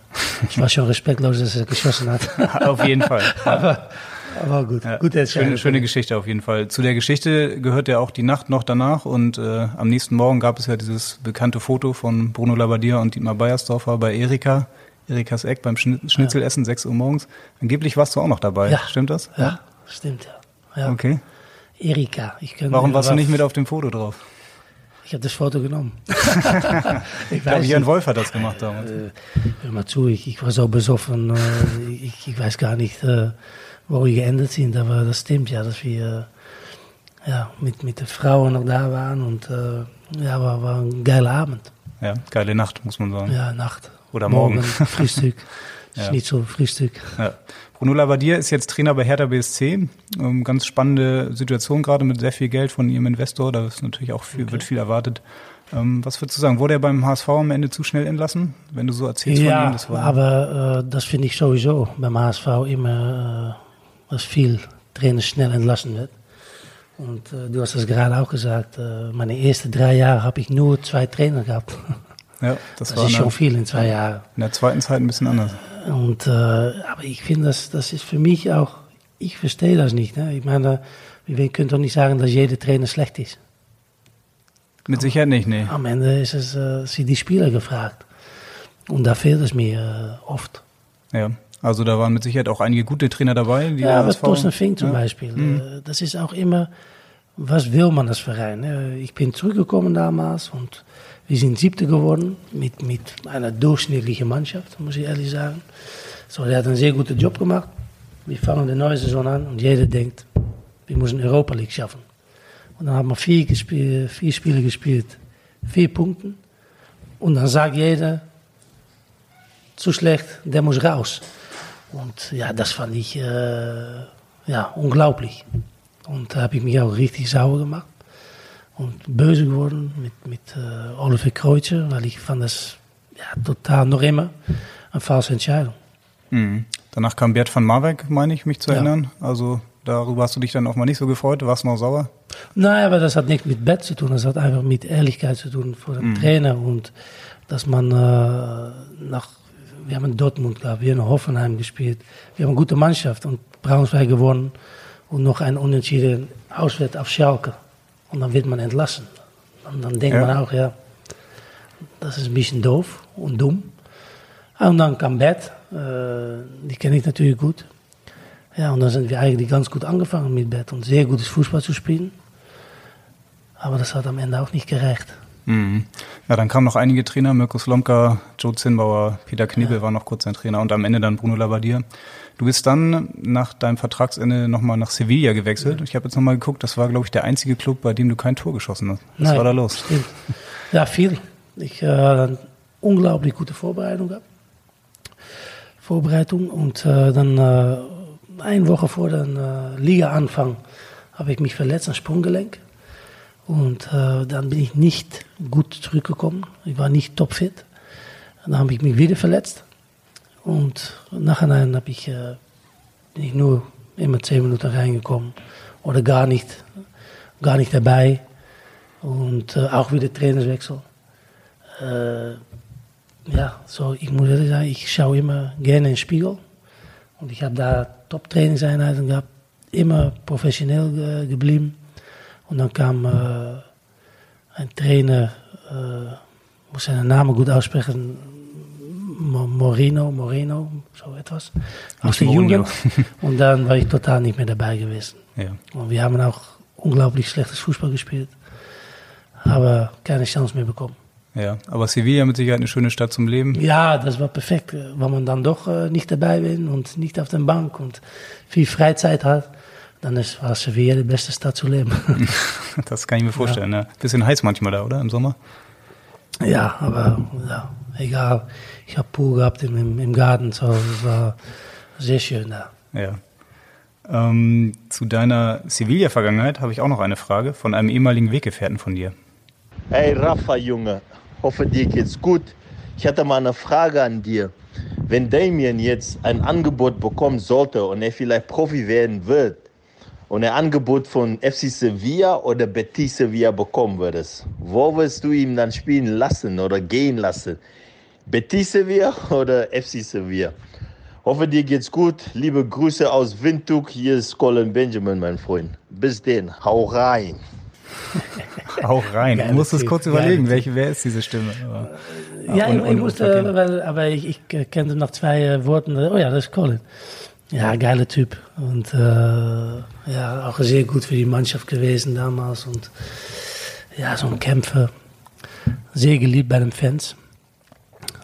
D: Es war schon respektlos, dass er geschossen hat.
B: Auf jeden Fall.
D: Aber aber gut, ja, gut
B: schöne, schöne Geschichte auf jeden Fall. Zu der Geschichte gehört ja auch die Nacht noch danach und äh, am nächsten Morgen gab es ja dieses bekannte Foto von Bruno Labbadia und Dietmar Beiersdorfer bei Erika, Erikas Eck beim Schnitzelessen, ja. 6 Uhr morgens. Angeblich warst du auch noch dabei, ja. stimmt das?
D: Ja, ja? stimmt ja. ja.
B: Okay.
D: Erika.
B: Ich Warum warst du nicht mit auf dem Foto drauf?
D: Ich habe das Foto genommen.
B: ich glaube, Jan Wolf hat das gemacht damals. Äh,
D: hör mal zu, ich, ich war so besoffen, äh, ich, ich, weiß gar nicht, äh, wo wir geendet sind, aber das stimmt ja, dass wir ja, mit, mit den Frauen noch da waren und äh, ja, war, war ein geiler Abend.
B: Ja, geile Nacht, muss man sagen.
D: Ja, Nacht.
B: Oder morgen. morgen
D: Frühstück. ja. Schnitzel, Frühstück.
B: Ja. Bruno Labbadia ist jetzt Trainer bei Hertha BSC. Ähm, ganz spannende Situation gerade mit sehr viel Geld von ihrem Investor. Da ist natürlich auch viel, okay. wird viel erwartet. Ähm, was würdest du sagen? Wurde er beim HSV am Ende zu schnell entlassen, wenn du so erzählst
D: ja,
B: von
D: ihm? Das war aber äh, das finde ich sowieso beim HSV immer, dass viel Trainer schnell entlassen wird. Und äh, du hast das gerade auch gesagt, äh, meine ersten drei Jahre habe ich nur zwei Trainer gehabt.
B: Ja, das,
D: das
B: war
D: ist schon viel in zwei Jahren.
B: In der zweiten Zeit ein bisschen anders.
D: Und, äh, aber ich finde, das, das ist für mich auch, ich verstehe das nicht. Ne? Ich meine, wir können doch nicht sagen, dass jeder Trainer schlecht ist.
B: Mit Sicherheit nicht, nee.
D: Am Ende ist es, äh, sind die Spieler gefragt. Und da fehlt es mir äh, oft.
B: Ja, also da waren mit Sicherheit auch einige gute Trainer dabei.
D: Die ja, aber Thorsten Fink zum ja. Beispiel. Mhm. Das ist auch immer, was will man als Verein? Ne? Ich bin zurückgekommen damals und wir sind Siebte geworden mit, mit einer durchschnittlichen Mannschaft, muss ich ehrlich sagen. So, der hat einen sehr guten Job gemacht. Wir fangen die neue Saison an und jeder denkt, wir müssen Europa League schaffen. Und dann haben wir vier, gespielt, vier Spiele gespielt, vier Punkte. Und dann sagt jeder, zu schlecht, der muss raus. Und ja, das fand ich äh, ja, unglaublich. Und da habe ich mich auch richtig sauer gemacht und böse geworden mit, mit äh, Oliver Kreuzer, weil ich fand das ja, total noch immer eine falsche Entscheidung.
B: Mhm. Danach kam Bert van Marwijk, meine ich, mich zu erinnern. Ja. Also darüber hast du dich dann auch mal nicht so gefreut, warst du noch sauer?
D: Nein, aber das hat nichts mit Bett zu tun, das hat einfach mit Ehrlichkeit zu tun vor dem mhm. Trainer und dass man äh, nach, wir haben in Dortmund gehabt, wir haben in Hoffenheim gespielt, wir haben eine gute Mannschaft und Braunschweig gewonnen und noch ein Unentschieden auswärts auf Schalke. Und dann wird man entlassen. Und dann denkt ja. man auch, ja, das ist ein bisschen doof und dumm. Und dann kam Bert, äh, die kenne ich natürlich gut. Ja, und dann sind wir eigentlich ganz gut angefangen mit Bert und sehr gutes Fußball zu spielen. Aber das hat am Ende auch nicht gerecht.
B: Mhm. Ja, dann kamen noch einige Trainer, Mirko Slomka, Joe Zinnbauer, Peter Knebel ja. war noch kurz sein Trainer und am Ende dann Bruno Labbadia. Du bist dann nach deinem Vertragsende nochmal nach Sevilla gewechselt. Ich habe jetzt nochmal geguckt, das war, glaube ich, der einzige Club, bei dem du kein Tor geschossen hast. Was Nein, war da los?
D: Stimmt. Ja, viel. Ich äh, unglaublich gute Vorbereitung gehabt. Vorbereitung und äh, dann äh, eine Woche vor dem äh, Liga-Anfang habe ich mich verletzt, ein Sprunggelenk. Und äh, dann bin ich nicht gut zurückgekommen. Ich war nicht topfit. Dann habe ich mich wieder verletzt. Und nachher habe ich, äh, bin ich nur immer zehn Minuten reingekommen oder gar nicht, gar nicht dabei. Und äh, auch wieder Trainerswechsel. Äh, ja, so, ich muss ehrlich sagen, ich schaue immer gerne in den Spiegel. Und ich habe da Top-Trainingseinheiten gehabt, immer professionell äh, geblieben. Und dann kam ein Trainer, äh, muss seinen Namen gut aussprechen, Moreno, Moreno, so etwas, aus der Jugend. Und dann war ich total nicht mehr dabei gewesen. Ja. Und wir haben auch unglaublich schlechtes Fußball gespielt, aber keine Chance mehr bekommen.
B: Ja, aber Sevilla mit Sicherheit eine schöne Stadt zum Leben.
D: Ja, das war perfekt, weil man dann doch nicht dabei bin und nicht auf der Bank und viel Freizeit hat. Dann ist, war Sevilla die beste Stadt zu leben.
B: das kann ich mir vorstellen. Ja. Ne? Bisschen heiß manchmal da, oder? Im Sommer?
D: Ja, aber ja, egal. Ich habe Pool gehabt im, im, im Garten, so es war sehr schön da.
B: Ja. Ähm, zu deiner Sevilla-Vergangenheit habe ich auch noch eine Frage von einem ehemaligen Weggefährten von dir.
J: Hey Rafa, Junge, hoffe dir geht's gut. Ich hatte mal eine Frage an dir. Wenn Damien jetzt ein Angebot bekommen sollte und er vielleicht Profi werden wird und ein Angebot von FC Sevilla oder Betis Sevilla bekommen würdest, wo wirst du ihn dann spielen lassen oder gehen lassen? Betis Sevilla oder FC Sevilla. Hoffe, dir geht's gut. Liebe Grüße aus Windhoek. Hier ist Colin Benjamin, mein Freund. Bis denn. Hau rein.
B: Hau rein. Du musst es kurz überlegen, welche, wer ist diese Stimme? Aber,
D: ja, und, ich, ich musste, weil, aber ich, ich kennte noch zwei äh, Worten. Oh ja, das ist Colin. Ja, geiler Typ. Und äh, ja, auch sehr gut für die Mannschaft gewesen damals. Und ja, so ein Kämpfer. Sehr geliebt bei den Fans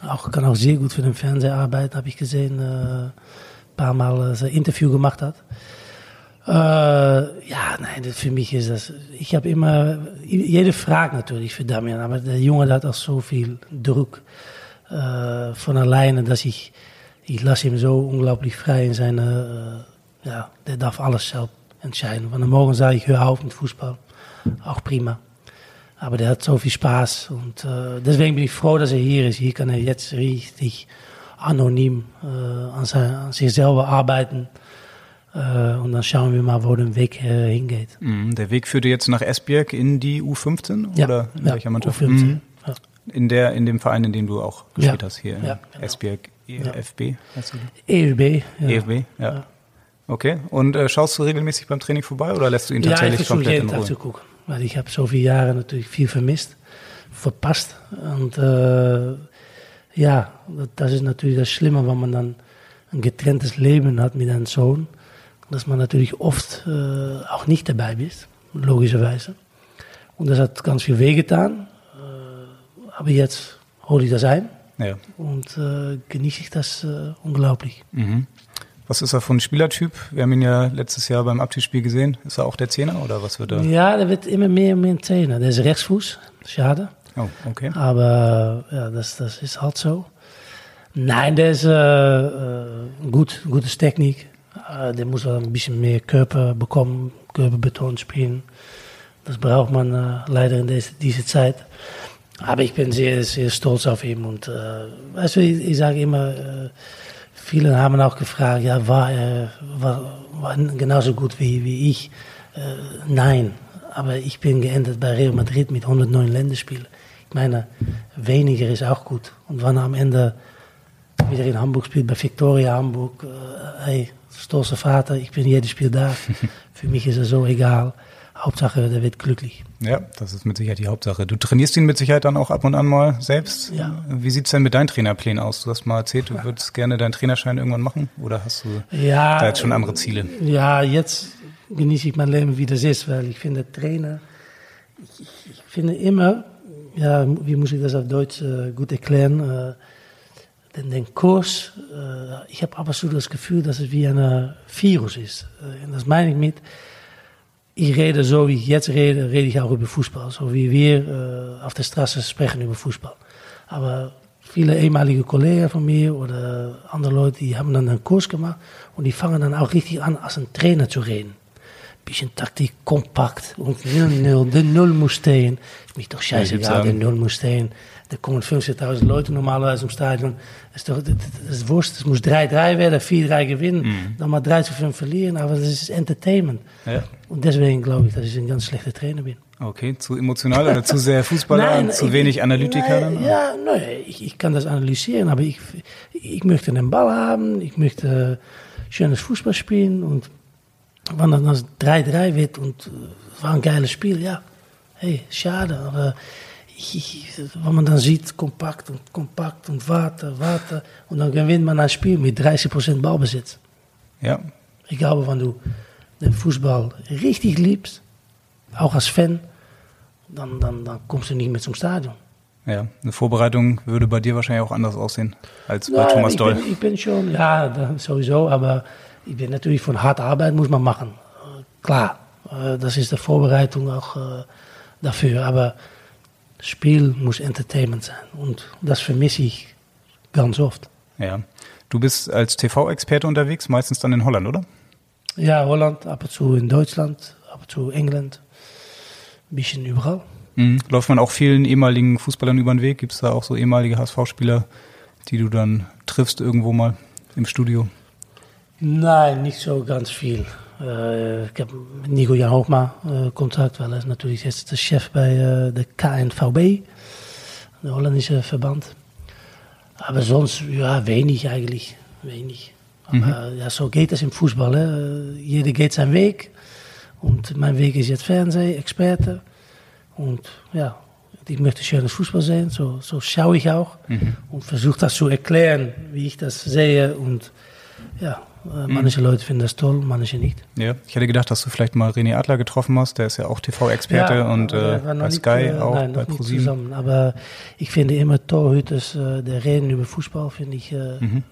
D: auch, kann auch sehr gut für den Fernseher arbeiten, habe ich gesehen. Äh, ein paar Mal ein Interview gemacht hat. Äh, ja, nein, das, für mich ist das. Ich habe immer, jede Frage natürlich für Damian, aber der Junge hat auch so viel Druck äh, von alleine, dass ich, ich lasse ihm so unglaublich frei in seine, äh, ja, der darf alles selbst entscheiden. Van Morgen sage ich, hör auf mit Fußball, auch prima. Aber der hat so viel Spaß und äh, deswegen bin ich froh, dass er hier ist. Hier kann er jetzt richtig anonym äh, an, sein, an sich selber arbeiten. Äh, und dann schauen wir mal, wo der Weg äh, hingeht.
B: Mhm, der Weg führte jetzt nach Esbjerg in die U15
D: Ja,
B: oder in
D: ja,
B: welcher Mannschaft?
D: U15,
B: Mhm.
D: ja.
B: In der in dem Verein, in dem du auch gespielt hast hier in
D: genau.
B: Esbjerg EFB.
D: EFB. Ja.
B: EFB, ja. Okay. Und äh, schaust du regelmäßig beim Training vorbei oder lässt du ihn
D: Ja, ich
B: tatsächlich komplett
D: jeden
B: in
D: Tag
B: Ruhe?
D: zu gucken. Weil ich habe so viele Jahre natürlich viel vermisst, verpasst. Und äh, ja, das ist natürlich das Schlimme, wenn man dann ein getrenntes Leben hat mit einem Sohn, dass man natürlich oft äh, auch nicht dabei ist, logischerweise. Und das hat ganz viel wehgetan. Äh, aber jetzt hole ich das ein
B: Ja.
D: und äh, genieße ich das äh, unglaublich.
B: Mhm. Was ist er für ein Spielertyp? Wir haben ihn ja letztes Jahr beim Abschiedsspiel gesehen. Ist er auch der Zehner oder was wird er?
D: Ja, der wird immer mehr und mehr ein Trainer. Der ist Rechtsfuß, schade.
B: Oh, okay.
D: Aber ja, das, das ist halt so. Nein, der ist äh, äh, gut, gute Technik. Äh, der muss wel ein bisschen mehr Körper bekommen, Körperbeton spielen. Das braucht man äh, leider in deze, dieser Zeit. Aber ich bin sehr, sehr stolz auf ihn. Und äh, weißt du, ich, ich sage immer, äh, viele haben auch gefragt, ja, war er war, war genauso gut wie, wie ich? Äh, nein, aber ich bin geendet bei Real Madrid mit 109 Länderspielen. Ich meine, weniger ist auch gut. Und wenn er am Ende wieder in Hamburg spielt, bei Victoria Hamburg, äh, hey, stolzer Vater, ich bin jedes Spiel da. Für mich ist es so egal. Hauptsache, der wird glücklich.
B: Ja, das ist mit Sicherheit die Hauptsache. Du trainierst ihn mit Sicherheit dann auch ab und an mal selbst.
D: Ja.
B: Wie sieht's denn mit deinen Trainerplänen aus? Du hast mal erzählt, du würdest gerne deinen Trainerschein irgendwann machen oder hast du
D: Ja,
B: da jetzt schon andere Ziele?
D: Ja, jetzt genieße ich mein Leben, wie das ist, weil ich finde, Trainer, ich, ich, finde immer, ja, wie muss ich das auf Deutsch äh, gut erklären, äh, den, den Kurs, äh, ich habe aber so das Gefühl, dass es wie ein Virus ist. Äh, und das meine ich mit, ich rede so, wie ich jetzt rede, rede ich auch über Fußball. So wie wir äh, auf der Straße sprechen über Fußball. Aber viele ehemalige Kollegen von mir oder andere Leute, die haben dann einen Kurs gemacht und die fangen dann auch richtig an, als ein Trainer zu reden. Bisschen Taktik, kompakt und 0-0, der Null muss stehen. Ist mich doch scheißegal, der Null muss stehen. Da kommen 15.000 Leute normalerweise im Stadion. Das ist doch, das, ist Wurst. Es muss 3-3 werden, 4-3 gewinnen, dann mal 3 zu 5 verlieren. Aber das ist Entertainment.
B: Ja.
D: Und deswegen glaube ich, dass ich ein ganz schlechter Trainer bin.
B: Okay, zu emotional oder zu sehr Fußballer und zu
D: ich-
B: wenig Analytiker
D: nein,
B: dann?
D: Ja, nein, ich, ich kann das analysieren, aber ich, ich möchte einen Ball haben, ich möchte schönes Fußball spielen und wenn dann das 3-3 wird und es war ein geiles Spiel, ja, hey, schade, aber wenn man dann sieht, kompakt und kompakt und warten, warten und dann gewinnt man ein Spiel mit 30% Ballbesitz.
B: Ja,
D: Ich glaube, wenn du den Fußball richtig liebst, auch als Fan, dann, dann, dann kommst du nicht mehr zum Stadion.
B: ja. Eine Vorbereitung würde bei dir wahrscheinlich auch anders aussehen als bei
D: Nein,
B: Thomas
D: ich
B: Doll.
D: Bin, ich bin schon, ja, sowieso, aber ich bin natürlich von hart Arbeit muss man machen. Äh, Klar, äh, das ist die Vorbereitung auch äh, dafür, aber Spiel muss Entertainment sein und das vermisse ich ganz oft.
B: Ja. Du bist als TV-Experte unterwegs, meistens dann in Holland, oder?
D: Ja, Holland, ab und zu in Deutschland, ab und zu England, ein bisschen überall.
B: Mhm. Läuft man auch vielen ehemaligen Fußballern über den Weg? Gibt es da auch so ehemalige HSV-Spieler, die du dann triffst irgendwo mal im Studio?
D: Nein, nicht so ganz viel. Ich habe mit Nico Jan Hoogma Kontakt, weil er ist natürlich jetzt der Chef bei äh, der KNVB, der holländische Verband. Aber sonst, ja, wenig eigentlich, wenig. Aber ja, so geht es im Fußball. Hè. Jeder geht seinen Weg. Und mein Weg ist jetzt Fernsehen, Experte. Und ja, ich möchte schönes Fußball sehen, so, so schaue ich auch. Und versuche das zu erklären, wie ich das sehe. Und ja, äh, manche Leute finden das toll, manche nicht.
B: Ja. Ich hätte gedacht, dass du vielleicht mal René Adler getroffen hast. Der ist ja auch TV-Experte und
D: aber
B: äh, bei
D: nicht,
B: Sky
D: äh,
B: auch,
D: nein,
B: bei
D: nicht
B: ProSieben.
D: zusammen. Aber ich finde immer Torhüters, äh, der reden über Fußball, finde ich äh,
B: Mhm.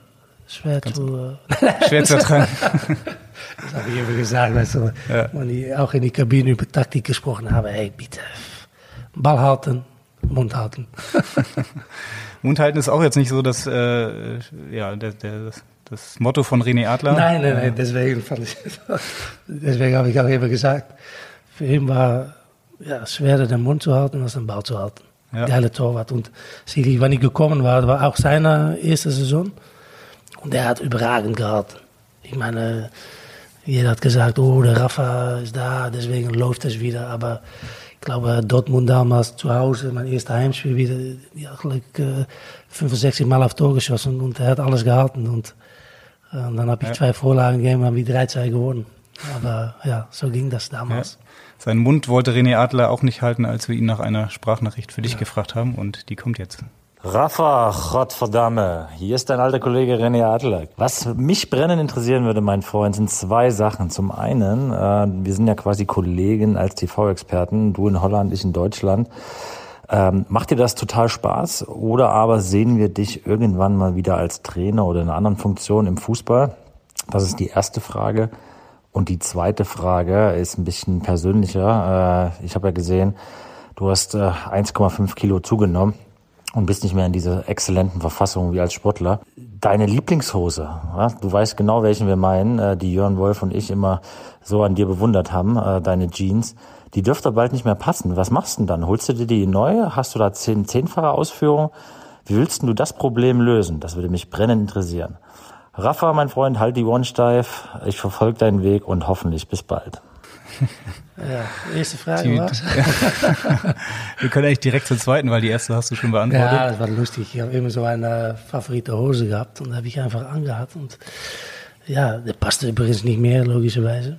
D: schwer zu... Äh,
B: Schwer zu ertragen.
D: das habe ich immer gesagt, weißt du, ja. wenn ich auch in die Kabine über Taktik gesprochen habe, hey, bitte, Ball halten, Mund halten.
B: Mund halten ist auch jetzt nicht so, dass, äh, ja, der, der, das Motto von René Adler.
D: Nein, nein, nein, deswegen fand ich, deswegen habe ich auch immer gesagt, für ihn war ja, schwerer den Mund zu halten als den Ball zu halten. Ja. Geile Torwart. Und sicherlich, wenn ich gekommen war, war auch seine erste Saison. Und er hat überragend gehalten. Ich meine, jeder hat gesagt, oh, der Rafa ist da, deswegen läuft es wieder. Aber ich glaube, Dortmund damals zu Hause, mein erster Heimspiel wieder, ja, gleich äh, 65 Mal auf Tor geschossen und er hat alles gehalten. Und, äh, dann habe ich ja. zwei Vorlagen gegeben und haben wir 3-2 gewonnen. Aber ja, so ging das damals. Ja.
B: Seinen Mund wollte René Adler auch nicht halten, als wir ihn nach einer Sprachnachricht für dich ja. gefragt haben und die kommt jetzt.
K: Rafa, Gottverdammt, hier ist dein alter Kollege René Adler. Was mich brennend interessieren würde, mein Freund, sind zwei Sachen. Zum einen, äh, wir sind ja quasi Kollegen als TV-Experten, du in Holland, ich in Deutschland. Ähm, macht dir das total Spaß oder aber sehen wir dich irgendwann mal wieder als Trainer oder in einer anderen Funktion im Fußball? Das ist die erste Frage. Und die zweite Frage ist ein bisschen persönlicher. Äh, ich habe ja gesehen, du hast äh, 1,5 Kilo zugenommen und bist nicht mehr in dieser exzellenten Verfassung wie als Sportler. Deine Lieblingshose, ja, du weißt genau, welchen wir meinen, äh, die Jörn Wolf und ich immer so an dir bewundert haben, äh, deine Jeans, die dürfte bald nicht mehr passen. Was machst du denn dann? Holst du dir die neue? Hast du da zehn, zehnfache Ausführung? Wie willst du das Problem lösen? Das würde mich brennend interessieren. Rafa, mein Freund, halt die Ohren steif. Ich verfolge deinen Weg und hoffentlich bis bald.
D: Ja, erste Frage was?
B: Wir können eigentlich direkt zur zweiten, weil die erste hast du schon beantwortet.
D: Ja, das war lustig. Ich habe immer so eine favorite Hose gehabt und habe ich einfach angehabt. Und ja, der passte übrigens nicht mehr, logischerweise.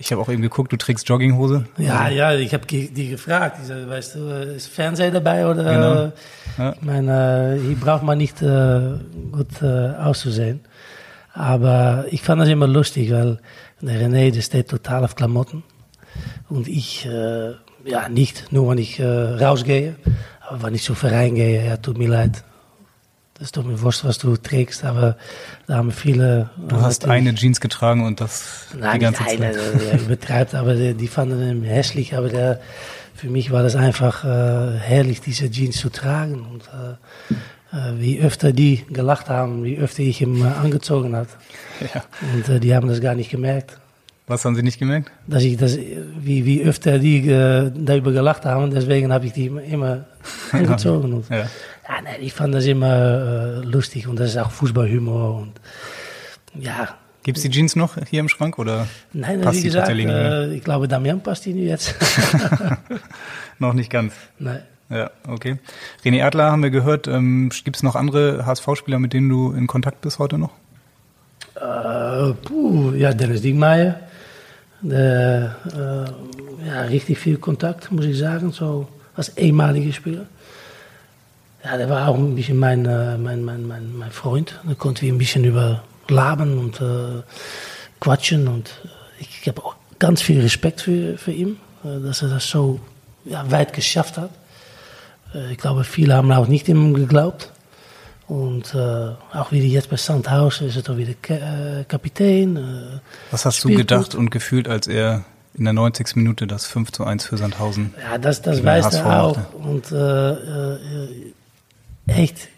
B: Ich habe auch eben geguckt, du trägst Jogginghose.
D: Ja, ja, ich habe die gefragt. Ich sag, weißt du, ist Fernseher dabei oder? Genau. Ja. Ich meine, hier braucht man nicht äh, gut äh, auszusehen. Aber ich fand das immer lustig, weil der René, der steht total auf Klamotten. Und ich, äh, ja, nicht nur, wenn ich äh, rausgehe, aber wenn ich zum Verein gehe, ja, tut mir leid. Das ist doch mir wurscht, was du trägst, aber da haben viele.
B: Du hast eine Jeans getragen und das
D: nein, die ganze eine, Zeit. Der übertreibt, aber die, die fanden ihn hässlich, aber der, für mich war das einfach äh, herrlich, diese Jeans zu tragen. Und äh, äh, wie öfter die gelacht haben, wie öfter ich ihn äh, angezogen habe. Ja. Und äh, die haben das gar nicht gemerkt.
B: Was haben sie nicht gemerkt?
D: Dass ich das, wie, wie öfter die äh, darüber gelacht haben, deswegen habe ich die immer angezogen. Ja. Ja nee, ich fand das immer äh, lustig und das ist auch Fußballhumor und ja.
B: Gibt es die Jeans noch hier im Schrank oder
D: Nein, passt wie gesagt, äh, ich glaube, Damian passt die jetzt.
B: noch nicht ganz.
D: Nein.
B: Ja, okay. René Adler haben wir gehört. Ähm, Gibt es noch andere HSV-Spieler, mit denen du in Kontakt bist heute noch?
D: Äh, puh, ja, Dennis Diekmeyer. Der, äh, ja, richtig viel Kontakt, muss ich sagen, so als ehemaliger Spieler. Ja, der war auch ein bisschen mein, äh, mein, mein, mein, mein Freund. Da konnten wir ein bisschen über labern und äh, quatschen. Und äh, ich, ich habe auch ganz viel Respekt für, für ihn, äh, dass er das so ja, weit geschafft hat. Ich glaube, viele haben auch nicht ihm geglaubt. Und äh, auch wieder jetzt bei Sandhausen ist er doch wieder Ka äh, Kapitän. Äh,
B: Was hast du gedacht gut. und gefühlt, als er in der 90. Minute das 5 zu 1 für Sandhausen?
D: Ja, das, das weiß er auch. Und äh, äh, echt,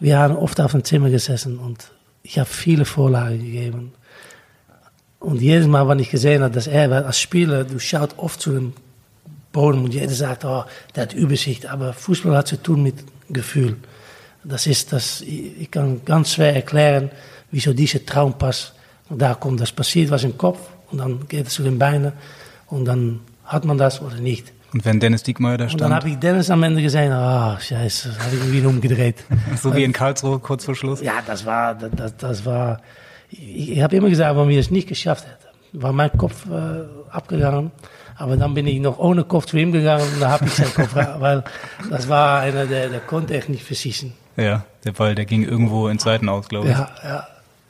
D: wir haben oft auf dem Zimmer gesessen und ich habe viele Vorlagen gegeben. Und jedes Mal, wenn ich gesehen habe, dass er als Spieler, du schaut oft zu dem Boden und jeder sagt, oh, der hat Übersicht. Aber Fußball hat zu tun mit Gefühl. Das ist das, ich kann ganz schwer erklären, wieso dieser Traumpass, da kommt, das passiert was im Kopf und dann geht es zu den Beinen und dann hat man das oder nicht.
B: Und wenn Dennis Diekmeyer da stand?
D: Und dann habe ich Dennis am Ende gesehen, ah, oh, scheiße, habe ich wieder umgedreht.
B: so wie in Karlsruhe kurz vor Schluss?
D: Ja, das war, das, das war, ich, ich habe immer gesagt, wenn wir es nicht geschafft hätten, war mein Kopf äh, abgegangen. Aber dann bin ich noch ohne Kopf zu ihm gegangen und da habe ich seinen Kopf, weil das war einer, der, der konnte echt nicht verschießen.
B: Ja, der Ball, der ging irgendwo in Seiten aus, glaube ich.
D: Ja, ja.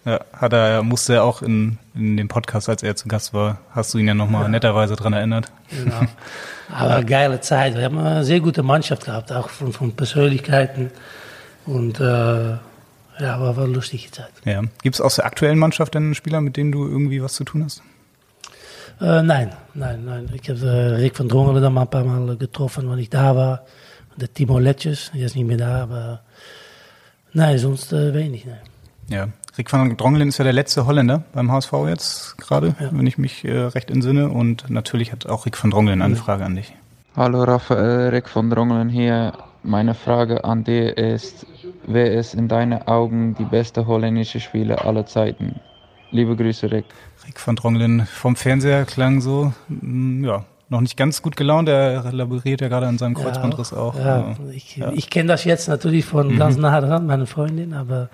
B: Ja, hat er, musste er auch in, in dem Podcast, als er zu Gast war, hast du ihn ja nochmal ja. netterweise dran erinnert.
D: Genau. Aber geile Zeit. Wir haben eine sehr gute Mannschaft gehabt, auch von, von Persönlichkeiten. Und äh, Ja, war, war eine lustige Zeit.
B: Ja. Gibt es aus der aktuellen Mannschaft denn Spieler, mit denen du irgendwie was zu tun hast?
D: Äh, nein, nein, nein. Ich habe äh, Rick van Drongelen dann mal ein paar Mal getroffen, weil ich da war. Der Timo Letjes, der ist nicht mehr da, aber nein, sonst äh, wenig. Nein.
B: Ja, Rick van Drongelen ist ja der letzte Holländer beim HSV jetzt gerade, ja. wenn ich mich äh, recht entsinne. Und natürlich hat auch Rick van Drongelen eine. Frage an dich.
L: Hallo Raphael, Rick van Drongelen hier. Meine Frage an dir ist, wer ist in deinen Augen die beste holländische Spieler aller Zeiten? Liebe Grüße, Rick.
B: Rick van Drongelen vom Fernseher klang so, mm, ja, noch nicht ganz gut gelaunt. Er laboriert ja gerade an seinem Kreuzbandriss
D: ja,
B: auch.
D: Ja, ich, ja. ich kenne das jetzt natürlich von mhm. ganz nah dran, meine Freundin, aber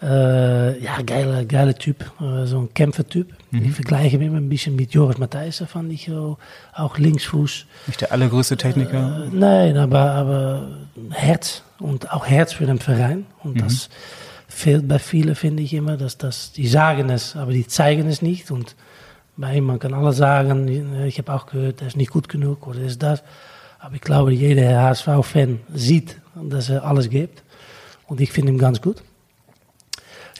D: äh, ja, geiler, geiler Typ, äh, so ein Kämpfertyp. Mhm. Ich vergleiche ihn immer ein bisschen mit Joris Matthijssen, fand ich so, auch Linksfuß.
B: Nicht der allergrößte Techniker?
D: Äh, nein, aber, aber Herz und auch Herz für den Verein. Und mhm. das fehlt bei vielen, finde ich immer, dass das, die sagen es, aber die zeigen es nicht. Und bei ihm, man kann alles sagen, ich habe auch gehört, er ist nicht gut genug oder ist das. Aber ich glaube, jeder HSV-Fan sieht, dass er alles gibt. Und ich finde ihn ganz gut.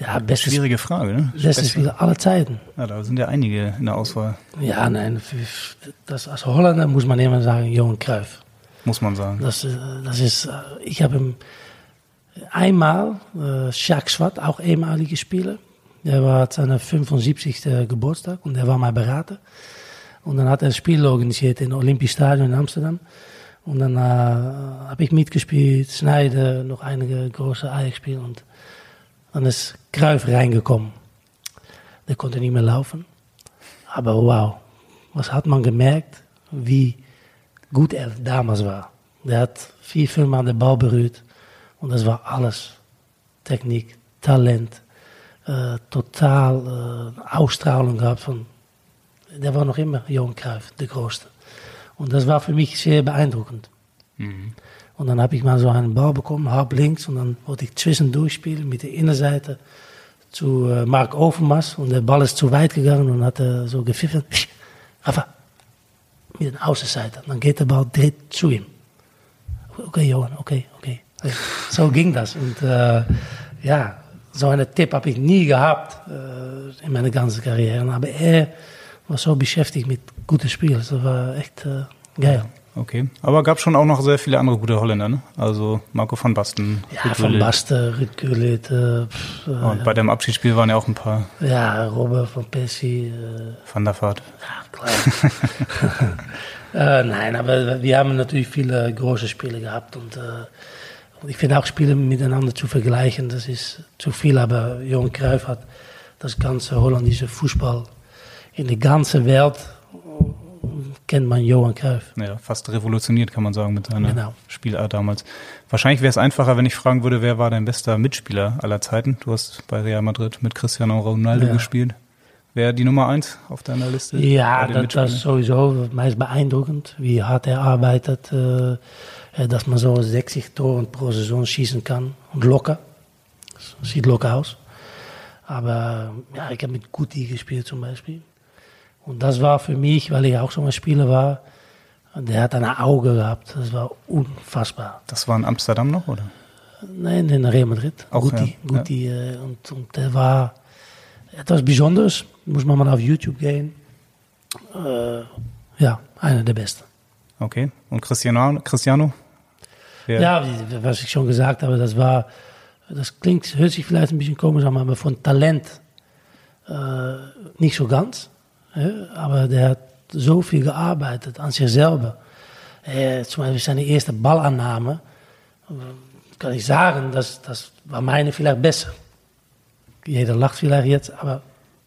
B: Ja, bestes, Schwierige Frage, ne?
D: Bestes Spieler aller Zeiten.
B: Ja, da sind ja einige in der Auswahl.
D: Ja, nein, das, als Holländer muss man immer sagen, Johan Cruyff.
B: Muss man sagen.
D: Das, äh, das ist, äh, ich habe einmal, äh, Jacques Swart, auch ehemaliger Spieler, der war seiner 75. Geburtstag und der war mein Berater. Und dann hat er ein Spiel organisiert in Olympisch Stadion in Amsterdam. Und dann äh, habe ich mitgespielt, Schneider, noch einige große Ajax-Spiele und dann ist Kruif reingekommen. Der konnte nicht mehr laufen. Aber wow, was hat man gemerkt, wie gut er damals war. Der hat vier, fünf Mal den Ball berührt und das war alles. Technik, Talent, äh, total äh, Ausstrahlung gehabt von, der war noch immer Johan Kruif, der Größte. Und das war für mich sehr beeindruckend. Mhm. Und dann habe ich mal so einen Ball bekommen, halb links. Und dann wollte ich zwischendurch spielen mit der Innenseite zu äh, Mark Overmars. Und der Ball ist zu weit gegangen und hat er so gepfiffen. Rafa, mit der Außenseite. Und dann geht der Ball direkt zu ihm. Okay, Johan, okay, okay. So ging das. Und äh, ja, so einen Tipp habe ich nie gehabt äh, in meiner ganzen Karriere. Aber er war so beschäftigt mit guten Spielen. Das war echt äh, geil.
B: Okay, aber gab schon auch noch sehr viele andere gute Holländer, ne? Also Marco van Basten.
D: Ja, van Basten, Ruud Gullit. Äh,
B: Und ja. bei dem Abschiedsspiel waren ja auch ein paar.
D: Ja, Robert van Persie.
B: Äh, van der Vaart.
D: Ja, klar. äh, nein, aber wir haben natürlich viele große Spiele gehabt und, äh, und ich finde auch Spiele miteinander zu vergleichen, das ist zu viel, aber Johan Cruyff hat das ganze holländische Fußball in der ganzen Welt kennt man Johan Cruyff.
B: Ja, fast revolutioniert, kann man sagen, mit seiner genau. Spielart damals. Wahrscheinlich wäre es einfacher, wenn ich fragen würde, wer war dein bester Mitspieler aller Zeiten? Du hast bei Real Madrid mit Cristiano Ronaldo ja. gespielt. Wer die Nummer eins auf deiner Liste?
D: Ja, das, das ist sowieso meist beeindruckend, wie hart er arbeitet, äh dass man so 60 Tore pro Saison schießen kann und locker. Das sieht locker aus. Aber ja, ich habe mit Guti gespielt zum Beispiel. Und das war für mich, weil ich auch schon mal Spieler war, der hat ein Auge gehabt. Das war unfassbar.
B: Das war in Amsterdam noch, oder?
D: Nein, in Real Madrid. Auch, Guti. Ja. Guti ja. Äh, und, und der war etwas Besonderes. Muss man mal auf YouTube gehen. Äh, ja, einer der Besten.
B: Okay. Und Cristiano? Cristiano?
D: Ja. ja, was ich schon gesagt habe, das war, das klingt, hört sich vielleicht ein bisschen komisch an, aber von Talent äh, nicht so ganz. Aber der hat so viel gearbeitet an sich selber. Äh, zum Beispiel seine erste Ballannahme, kann ich sagen, das, das war meine vielleicht besser. Jeder lacht vielleicht jetzt, aber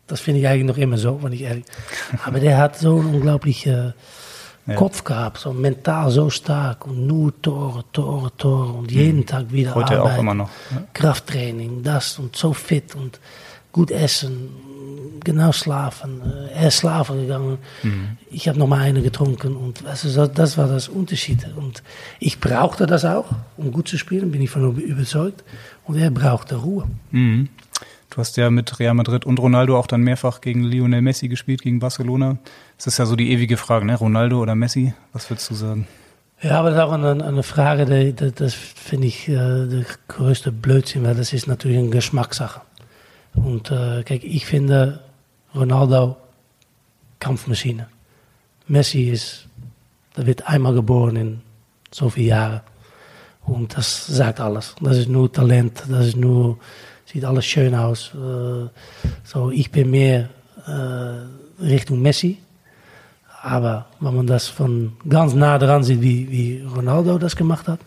D: das finde ich eigentlich noch immer so, wenn ich ehrlich Aber der hat so einen unglaublichen ja. Kopf gehabt, so mental so stark und nur Tore, Tore, Tore und jeden mhm. Tag wieder
B: Heute Arbeit, auch immer noch.
D: Ja. Krafttraining, das und so fit und gut essen genau schlafen. Er ist schlafen gegangen. Mhm. Ich habe noch mal eine getrunken und also das war das Unterschied. Und ich brauchte das auch, um gut zu spielen, bin ich von überzeugt. Und er brauchte Ruhe.
B: Mhm. Du hast ja mit Real Madrid und Ronaldo auch dann mehrfach gegen Lionel Messi gespielt, gegen Barcelona. Es ist ja so die ewige Frage, ne? Ronaldo oder Messi? Was würdest du sagen?
D: Ja, aber das ist auch eine, eine Frage, die, die, das finde ich äh, der größte Blödsinn, weil das ist natürlich eine Geschmackssache. Und äh, kijk, ich finde Ronaldo Kampfmaschine. Messi ist, der wird einmal geboren in so vielen Jahren. Und das sagt alles. Das ist nur Talent, das ist nur, sieht alles schön aus. Äh, so, ich bin mehr äh, Richtung Messi. Aber wenn man das von ganz nah dran sieht, wie, wie Ronaldo das gemacht hat,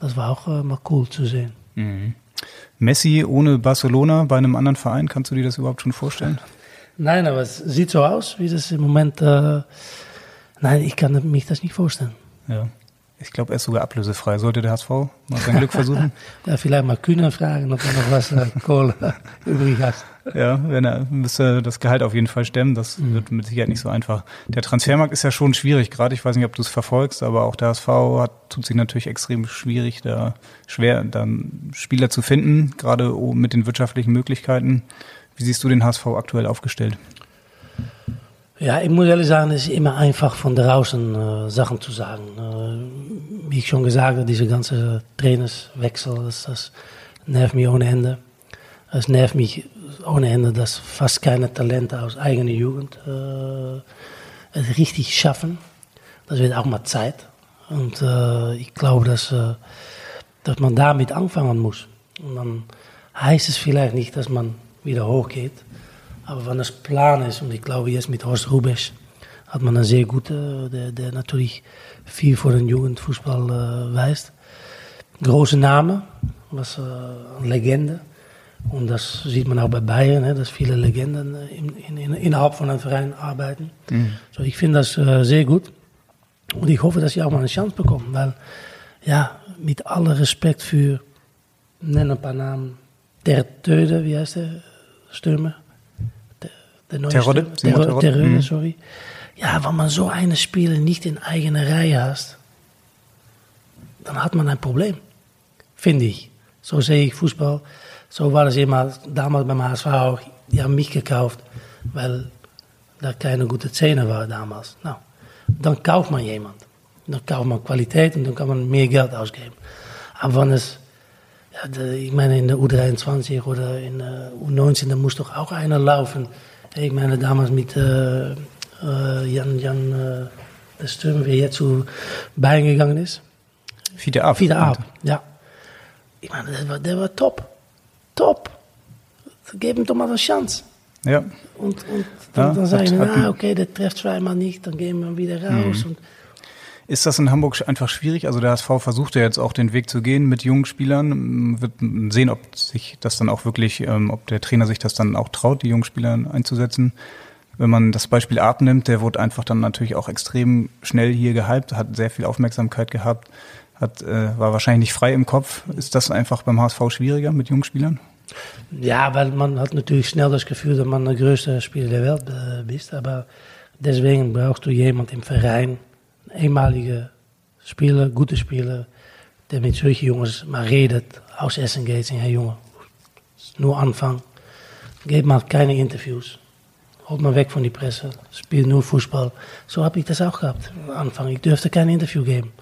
D: das war auch mal cool zu sehen.
B: Mhm. Messi ohne Barcelona bei einem anderen Verein, kannst du dir das überhaupt schon vorstellen?
D: Nein, aber es sieht so aus, wie das im Moment. Äh, nein, ich kann mich das nicht vorstellen.
B: Ja. Ich glaube, er ist sogar ablösefrei. Sollte der HSV mal sein Glück versuchen?
D: ja, vielleicht mal Kühner fragen, ob er noch was äh, Kohle übrig hat.
B: Ja, wenn er müsste das Gehalt auf jeden Fall stemmen. Das mhm. wird mit Sicherheit nicht so einfach. Der Transfermarkt ist ja schon schwierig, gerade ich weiß nicht, ob du es verfolgst, aber auch der HSV hat, tut sich natürlich extrem schwierig, da schwer, dann Spieler zu finden, gerade mit den wirtschaftlichen Möglichkeiten. Wie siehst du den HSV aktuell aufgestellt?
D: Ja, ich muss ehrlich sagen, es ist immer einfach von draußen äh, Sachen zu sagen. Äh, wie ich schon gesagt habe, diese ganze Trainerswechsel, das, das nervt mich ohne Ende. Es nervt mich ohne Ende, dass fast keine Talente aus eigener Jugend äh, es richtig schaffen. Das wird auch mal Zeit. Und ich glaube, dass, dass man damit anfangen muss. Und dann heißt es vielleicht nicht, dass man wieder hochgeht. Aber wenn das Plan ist, und ich glaube jetzt mit Horst Rubesch hat man einen sehr guten, der, der natürlich viel für den Jugendfußball äh, weist. Große Name, was äh, eine Legende. Und das sieht man auch bei Bayern, hè, dass viele Legenden in, in, in, innerhalb von einem Verein arbeiten. Mhm. So, ich finde das äh, sehr gut. Und ich hoffe, dass sie auch mal eine Chance bekommen. Weil, ja, mit allem Respekt für, nenn ein paar Namen, der Töde, wie heißt der Stürmer?
B: Der neue Terodde,
D: Ter Terodde, mhm. sorry. Ja, wenn man so eine Spieler nicht in eigener Reihe hat, dann hat man ein Problem. Finde ich. So sehe ich Fußball. So war es immer damals beim HSV auch. Die haben mich gekauft, weil da keine gute Zähne war damals. Nou, dann kauft man jemand. Dann kauft man Qualität und dann kann man mehr Geld ausgeben. Aber wenn es, ja, ich meine, in der U23 oder in der U19, da muss doch auch einer laufen ich meine, damals mit äh, äh, Jan, Jan äh, der Stürmer, wie jetzt zu Bayern gegangen ist.
B: Fiete Ab.
D: Fiete Ab, ja. Ich meine, der war, der war top. Top. Geef hem doch mal eine Chance.
B: Ja.
D: Und, und dann, ja, dann sagen sie, ah, okay, der trifft zweimal nicht, dann gehen wir wieder raus. Mhm. Und
B: ist das in Hamburg einfach schwierig? Also der HSV versucht ja jetzt auch den Weg zu gehen mit jungen Spielern. Wird sehen, ob sich das dann auch wirklich, ähm, ob der Trainer sich das dann auch traut, die jungen Spieler einzusetzen. Wenn man das Beispiel Art nimmt, der wurde einfach dann natürlich auch extrem schnell hier gehypt, hat sehr viel Aufmerksamkeit gehabt, hat, äh, war wahrscheinlich nicht frei im Kopf. Ist das einfach beim HSV schwieriger mit jungen Spielern?
D: Ja, weil man hat natürlich schnell das Gefühl, dass man der größte Spieler der Welt äh, ist. Aber deswegen brauchst du jemand im Verein, eenmalige Spieler, gute Spieler, der mit solchen Jongens mal redet, aus Essen geht, sagt, hey Junge, nur Anfang, geef mal keine Interviews, holt mal weg von die Presse, spiel nur Fußball. So habe ich das auch gehabt, am Anfang. Ich durfte kein Interview geben,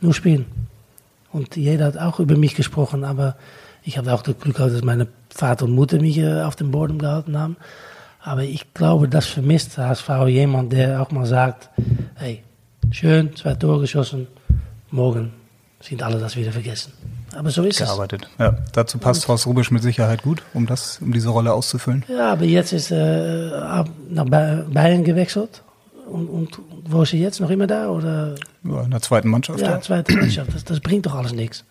D: nur spielen. Und jeder hat auch über mich gesprochen, aber ich habe auch das Glück gehabt, dass meine Vater und Mutter mich äh, auf dem Boden gehalten haben. Aber ich glaube, das vermisst HSV jemand, der auch mal sagt, hey, schön, zwei Tore geschossen, morgen sind alle das wieder vergessen. Aber so ist
B: Gearbeitet. es. Ja, dazu passt Horst Rubisch mit Sicherheit gut, um das, um diese Rolle auszufüllen.
D: Ja, aber jetzt ist er äh, nach Bayern gewechselt. Und, und, wo ist er jetzt? Noch immer da? Oder?
B: Ja, in der zweiten Mannschaft.
D: Ja,
B: ja.
D: zweite Mannschaft. Das, das, bringt doch alles nichts.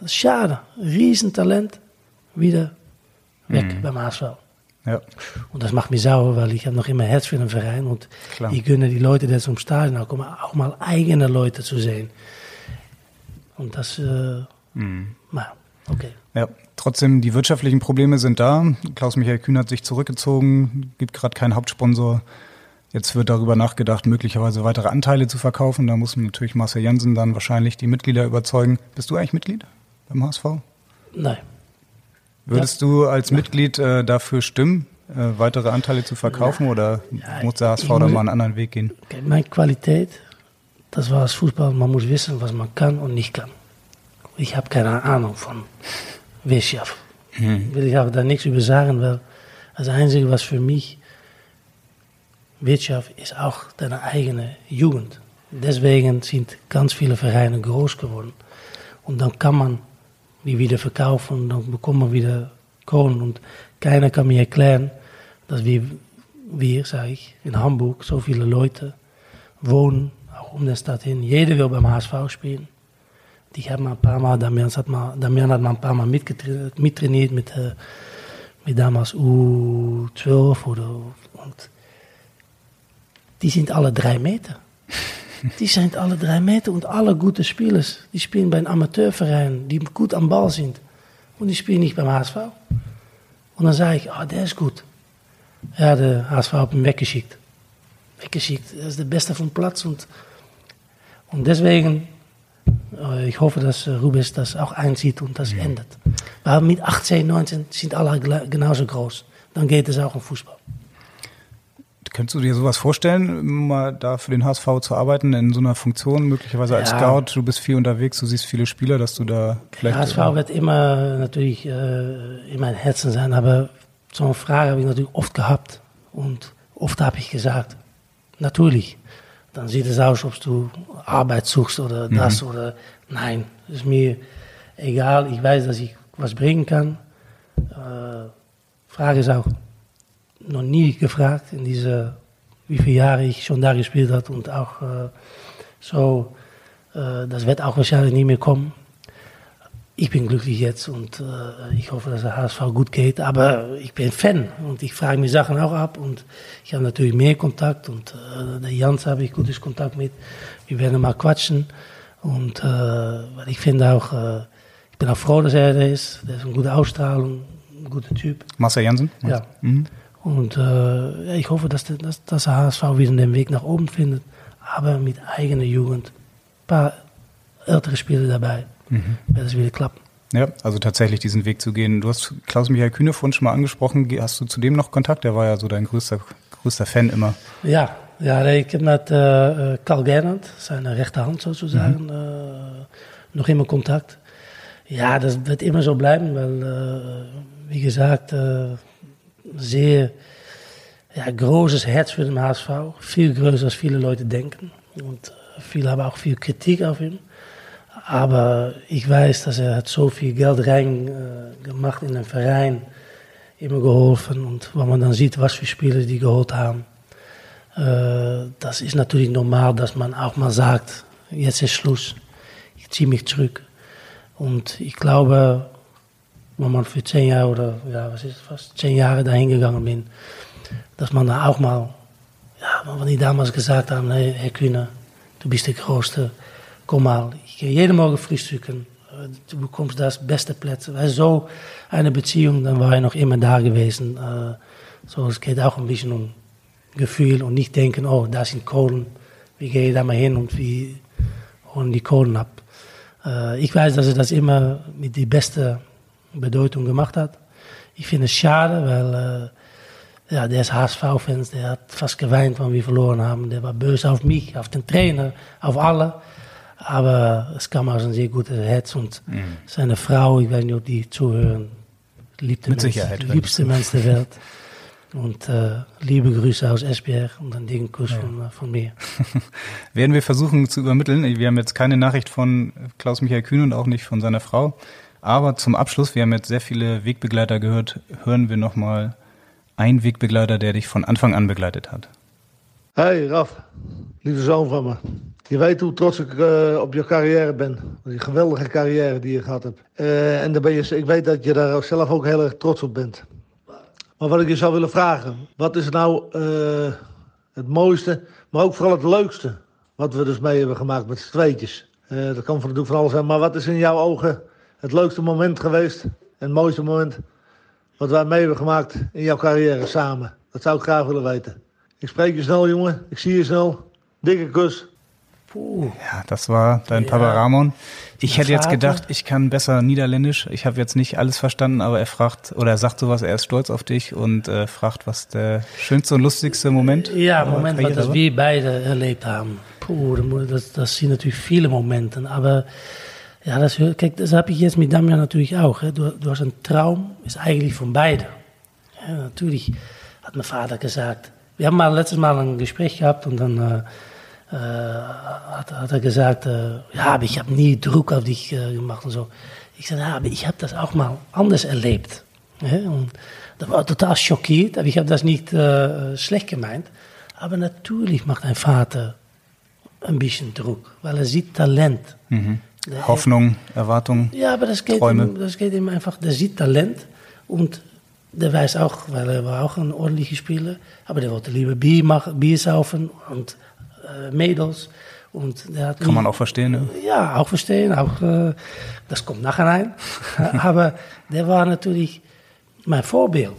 D: Das ist schade. Riesentalent. Wieder weg mhm. beim HSV.
B: Ja.
D: Und das macht mich sauer, weil ich habe noch immer Herz für den Verein und Klar. ich gönne die Leute, die zum Stadion auch kommen, auch mal eigene Leute zu sehen. Und das, äh, mhm. na, okay.
B: Ja, trotzdem, die wirtschaftlichen Probleme sind da. Klaus-Michael Kühn hat sich zurückgezogen, gibt gerade keinen Hauptsponsor. Jetzt wird darüber nachgedacht, möglicherweise weitere Anteile zu verkaufen. Da muss natürlich Marcel Jansen dann wahrscheinlich die Mitglieder überzeugen. Bist du eigentlich Mitglied beim HSV?
D: Nein.
B: Würdest ja. du als Mitglied äh, dafür stimmen, äh, weitere Anteile zu verkaufen ja. oder ja, muss der HSV da mal einen anderen Weg gehen?
D: Okay, meine Qualität, das war das Fußball. Man muss wissen, was man kann und nicht kann. Ich habe keine Ahnung von Wirtschaft. Hm. Will ich auch da nichts über sagen, weil das Einzige, was für mich Wirtschaft ist auch deine eigene Jugend. Deswegen sind ganz viele Vereine groß geworden. Und dann kann man die wieder verkaufen dann bekommt man wieder Kohlen. Und keiner kann mir erklären, dass wir, wir sage ich, in Hamburg so viele Leute wohnen, auch um der Stadt hin. Jeder will beim HSV spielen. Ich habe mal ein paar Mal, Damian hat mal, Damian hat mal ein paar Mal mittrainiert, mittrainiert mit, äh, mit damals U12 oder, und die sind alle drei Meter. Die sind alle drei Meter und alle gute Spielers, die spielen bei einem Amateurverein, die gut am Ball sind. Und die spielen nicht beim HSV. Und dann sage ich, ah, der ist gut. Ja, der HSV hat ihn weggeschickt. Weggeschickt. Das ist der Beste vom Platz. Und, und deswegen, ich hoffe, dass Rubens das auch einsieht und das ändert. Weil mit 18, 19 sind alle genauso groß. Dann geht es auch um Fußball.
B: Könntest du dir sowas vorstellen, mal da für den HSV zu arbeiten, in so einer Funktion, möglicherweise als ja. Scout? Du bist viel unterwegs, du siehst viele Spieler, dass du da vielleicht.
D: HSV wird immer natürlich äh, in meinem Herzen sein, aber so eine Frage habe ich natürlich oft gehabt. Und oft habe ich gesagt, natürlich. Dann sieht es aus, ob du Arbeit suchst oder mhm. das oder nein. Ist mir egal. Ich weiß, dass ich was bringen kann. Äh, Frage ist auch, noch nie gefragt in diese, wie viele Jahre ich schon da gespielt habe und auch äh, so, äh, das wird auch wahrscheinlich nie mehr kommen. Ich bin glücklich jetzt und äh, ich hoffe, dass der HSV gut geht, aber ich bin Fan und ich frage mir Sachen auch ab und ich habe natürlich mehr Kontakt und äh, der Jans habe ich gutes Kontakt mit. Wir werden mal quatschen und äh, ich finde auch, äh, ich bin auch froh, dass er da ist. Der ist eine gute Ausstrahlung, ein guter Typ.
B: Marcel Jansen?
D: Ja. Mhm. Und äh, ich hoffe, dass, dass, dass der HSV wieder den Weg nach oben findet, aber mit eigener Jugend. Ein paar ältere Spieler dabei, mhm. wird es wieder klappen.
B: Ja, also tatsächlich diesen Weg zu gehen. Du hast Klaus-Michael Kühne vorhin schon mal angesprochen. Hast du zu dem noch Kontakt? Der war ja so dein größter, größter Fan immer.
D: Ja, ja ich habe mit äh, Karl Gernand, seine rechte Hand sozusagen, mhm. äh, noch immer Kontakt. Ja, das wird immer so bleiben, weil, äh, wie gesagt, äh, sehr ja, großes Herz für den HSV. Viel größer als viele Leute denken. Und äh, viele haben auch viel Kritik auf ihn. Aber ich weiß, dass er hat so viel Geld rein äh, gemacht in den Verein, immer geholfen. Und wenn man dann sieht, was für Spieler die geholt haben, äh, das ist natürlich normal, dass man auch mal sagt, jetzt ist Schluss, ich ziehe mich zurück. Und ich glaube, wenn man für zehn Jahre oder ja, was ist fast zehn Jahre dahin gegangen bin, dass man da auch mal, ja, wenn die damals gesagt haben, hey, Herr Kühne, du bist der Größte, komm mal, ich gehe jeden Morgen frühstücken, du bekommst das beste Plätze. Weil so eine Beziehung, dann war ich noch immer da gewesen. Äh, so, es geht auch ein bisschen um Gefühl und nicht denken, oh, da sind Kohlen, wie gehe ich da mal hin und wie holen die Kohlen ab. Äh, ich weiß, dass er das immer mit die beste Bedeutung gemacht hat. Ich finde es schade, weil äh, ja, der ist HSV-Fans, der hat fast geweint, wenn wir verloren haben. Der war böse auf mich, auf den Trainer, auf alle. Aber es kam aus einem sehr guten Herz und mhm. seine Frau, ich weiß nicht, ob die zuhören, liebste
B: Mit Sicherheit,
D: Mensch, liebste Mensch der Welt. Und äh, liebe Grüße aus Esbjerg und einen dicken Kuss ja. von, von, mir.
B: Werden wir versuchen zu übermitteln. Wir haben jetzt keine Nachricht von Klaus-Michael Kühn und auch nicht von seiner Frau. Aber zum Abschluss, wir haben jetzt sehr viele Wegbegleiter gehört, hören wir nochmal einen Wegbegleiter, der dich von Anfang an begleitet hat.
M: Hey Raf, lieve zoon van me. Je weet hoe trots ik uh, op je carrière ben. Die geweldige carrière die je gehad hebt. Uh, en ben je, ik weet dat je daar zelf ook heel erg trots op bent. Maar wat ik je zou willen vragen, wat is nou uh, het mooiste, maar ook vooral het leukste, wat we dus mee hebben gemaakt met z'n tweetjes. dat kan van, van alles zijn, maar wat is in jouw ogen het leukste moment geweest en het mooiste moment wat wij mee hebben gemaakt in jouw carrière samen? Dat zou ik graag willen weten. Ik spreek je snel, jongen. Ik zie je snel. Dikke Kuss.
B: Puh. Ja, das war dein ja. Papa Ramon. Ich hätte jetzt gedacht, ich kann besser Niederländisch. Ich habe jetzt nicht alles verstanden, aber er fragt oder er sagt sowas, er ist stolz auf dich und äh, fragt, was der schönste und lustigste Moment
D: Ja, Moment, was wir beide erlebt haben. Puh, das, das sind natürlich viele Momente. Aber ja, das, kijk, das habe ich jetzt mit Damian natürlich auch. Hè. Du, du hast einen Traum, ist eigentlich von beiden. Ja, natürlich hat mein Vater gesagt, wir haben mal letztes Mal ein Gespräch gehabt und dann äh, hat, er gesagt, ja, aber ich habe nie Druck auf dich gemacht und so. Ich sagte, ja, aber ich habe das auch mal anders erlebt. Ja, und da war total schockiert, aber ich habe das nicht schlecht gemeint. Aber natürlich macht ein Vater ein bisschen Druck, weil er sieht Talent.
B: Mhm. Hoffnung, Erwartung,
D: Ja, aber das geht,
B: Träume.
D: Ihm, das geht ihm einfach, der sieht Talent und der weiß auch, weil er war auch ein ordentlicher Spieler, aber der wollte lieber Bier, machen, Bier saufen und äh, Mädels. Und der hat
B: Kann man auch verstehen, ne?
D: Ja, auch verstehen. Auch, äh, das kommt nachher rein. aber der war natürlich mein Vorbild.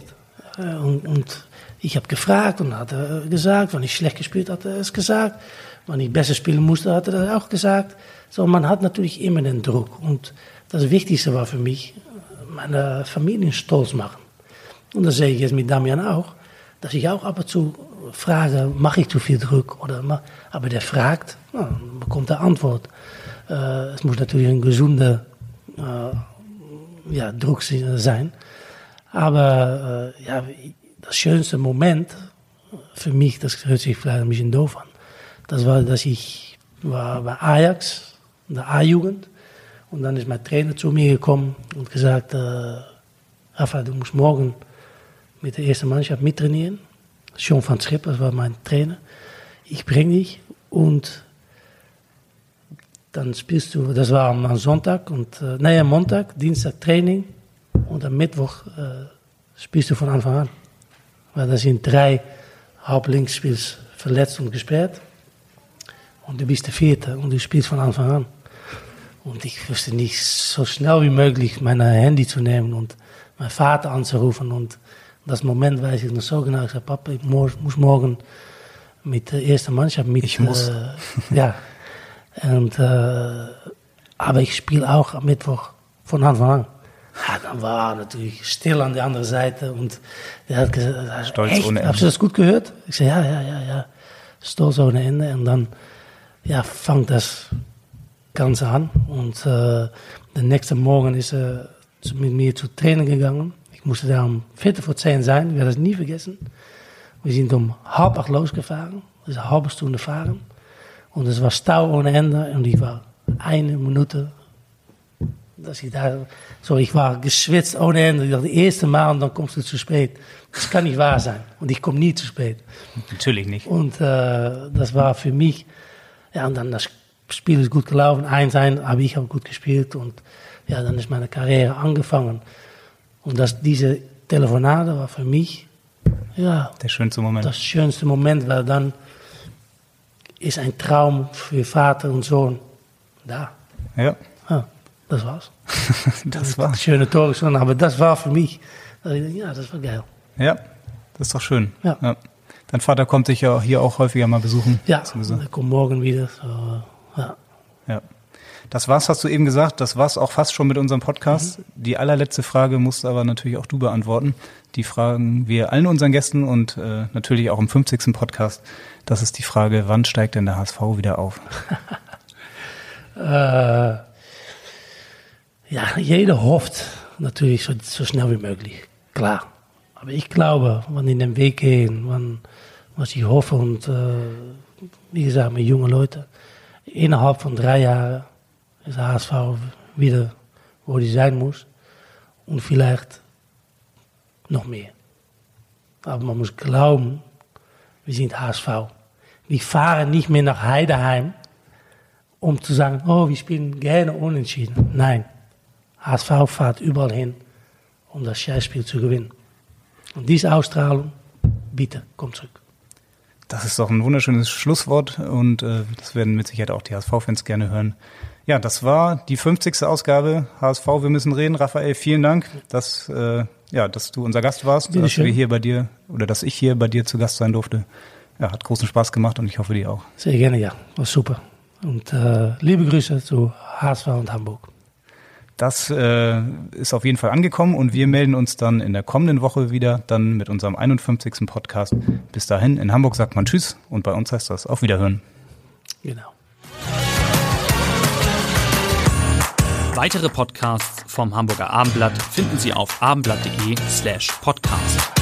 D: Äh, und, und ich habe gefragt und hat er gesagt, wenn ich schlecht gespielt hat er es gesagt. Wenn ich besser spielen musste, hat er das auch gesagt. So, man hat natürlich immer den Druck. Und das Wichtigste war für mich, meine Familie stolz machen. Und das sehe ich jetzt mit Damian auch, dass ich auch ab und zu frage, mache ich zu viel Druck? Oder, aber der fragt, dann bekommt er Antwort. Äh, es muss natürlich ein gesunder äh, ja, Druck sein. Aber äh, ja, das schönste Moment für mich, das hört sich vielleicht ein bisschen doof an, das war, dass ich war bei Ajax, in der A-Jugend, und dann ist mein Trainer zu mir gekommen und gesagt, äh, Rafa, du musst morgen mit der ersten Mannschaft mittrainieren. Sean van Schip, das war mein Trainer. Ich bringe dich und dann spielst du, das war am, Sonntag und äh, am Montag, Dienstag Training und am Mittwoch äh, spielst du von Anfang an. Weil da sind drei Hauptlinksspiels verletzt und gesperrt. Und du bist der vierte und du spielst von Anfang an. Und ich wusste nicht so schnell wie möglich mein Handy zu nehmen und meinen Vater anzurufen. Und das Moment weiß ich noch so genau. Ich sage, Papa, ich muss morgen mit der ersten Mannschaft mit.
B: Ich muss.
D: Äh, ja. Und, äh, aber ich spiele auch am Mittwoch von Anfang an. Ja, dann war er natürlich still an der anderen Seite und der hat gesagt,
B: Stolz
D: echt,
B: ohne Ende.
D: Hast du das gut gehört? Ich zei, ja, ja, ja, ja. Stolz ohne Ende. Und dann, ja, fängt das Ganze an. Und äh, der nächste Morgen ist er mit mir zu Training gegangen. Ich musste da um Viertel vor zehn sein, ich werde das nie vergessen. Wir sind um halb acht losgefahren, dus eine halbe Stunde fahren. Und es war Stau ohne Ende und ich war eine Minute, dass ich da, so ich war geschwitzt ohne Ende. Ich dachte, das erste Mal und dann kommst du zu spät. Das kann nicht wahr sein. Und ich komme nie zu spät.
B: Natürlich nicht.
D: Und äh, das war für mich, ja, und dann das Spiel ist gut gelaufen, 1-1, aber ich habe gut gespielt und ja, dann ist meine Karriere angefangen. Und das, diese Telefonate war für mich, ja,
B: Der schönste Moment.
D: das schönste Moment, weil dann ist ein Traum für Vater und Sohn da.
B: Ja,
D: Ja, das war's.
B: das war.
D: Schöne Tore schon, aber das war für mich, ja, das war geil.
B: Ja, das ist doch schön.
D: Ja.
B: Dein Vater kommt dich ja hier auch häufiger mal besuchen.
D: Ja, er kommt morgen wieder. So, ja.
B: Ja. Das war's, hast du eben gesagt. Das war's auch fast schon mit unserem Podcast. Die allerletzte Frage musst aber natürlich auch du beantworten. Die fragen wir allen unseren Gästen und äh, natürlich auch im 50. Podcast. Das ist die Frage, wann steigt denn der HSV wieder auf?
D: Äh, ja, jeder hofft natürlich so, so schnell wie möglich, klar. Aber ich glaube, wenn die den Weg gehen, wenn, was ich hoffe und äh, wie gesagt, mit jungen Leuten, innerhalb von drei Jahren ist der HSV wieder, wo die sein muss und vielleicht noch mehr. Aber man muss glauben, wir sind HSV. Wir fahren nicht mehr nach Heideheim, um zu sagen, oh, wir spielen gerne unentschieden. Nein, HSV fährt überall hin, um das Scheißspiel zu gewinnen. Und diese Ausstrahlung, bitte, komm zurück.
B: Das ist doch ein wunderschönes Schlusswort und äh, das werden mit Sicherheit auch die HSV-Fans gerne hören. Ja, das war die 50. Ausgabe HSV. Wir müssen reden. Raphael, vielen Dank, dass, äh, ja, dass du unser Gast warst,
D: Bitte
B: dass
D: schön.
B: wir hier bei dir oder dass ich hier bei dir zu Gast sein durfte. Ja, hat großen Spaß gemacht und ich hoffe, dir auch.
D: Sehr gerne, ja, war super. Und äh, liebe Grüße zu HSV und Hamburg.
B: Das äh, ist auf jeden Fall angekommen und wir melden uns dann in der kommenden Woche wieder, dann mit unserem 51. Podcast. Bis dahin, in Hamburg sagt man Tschüss und bei uns heißt das auf Wiederhören.
D: Genau.
A: Weitere Podcasts vom Hamburger Abendblatt finden Sie auf abendblatt.de slash podcast.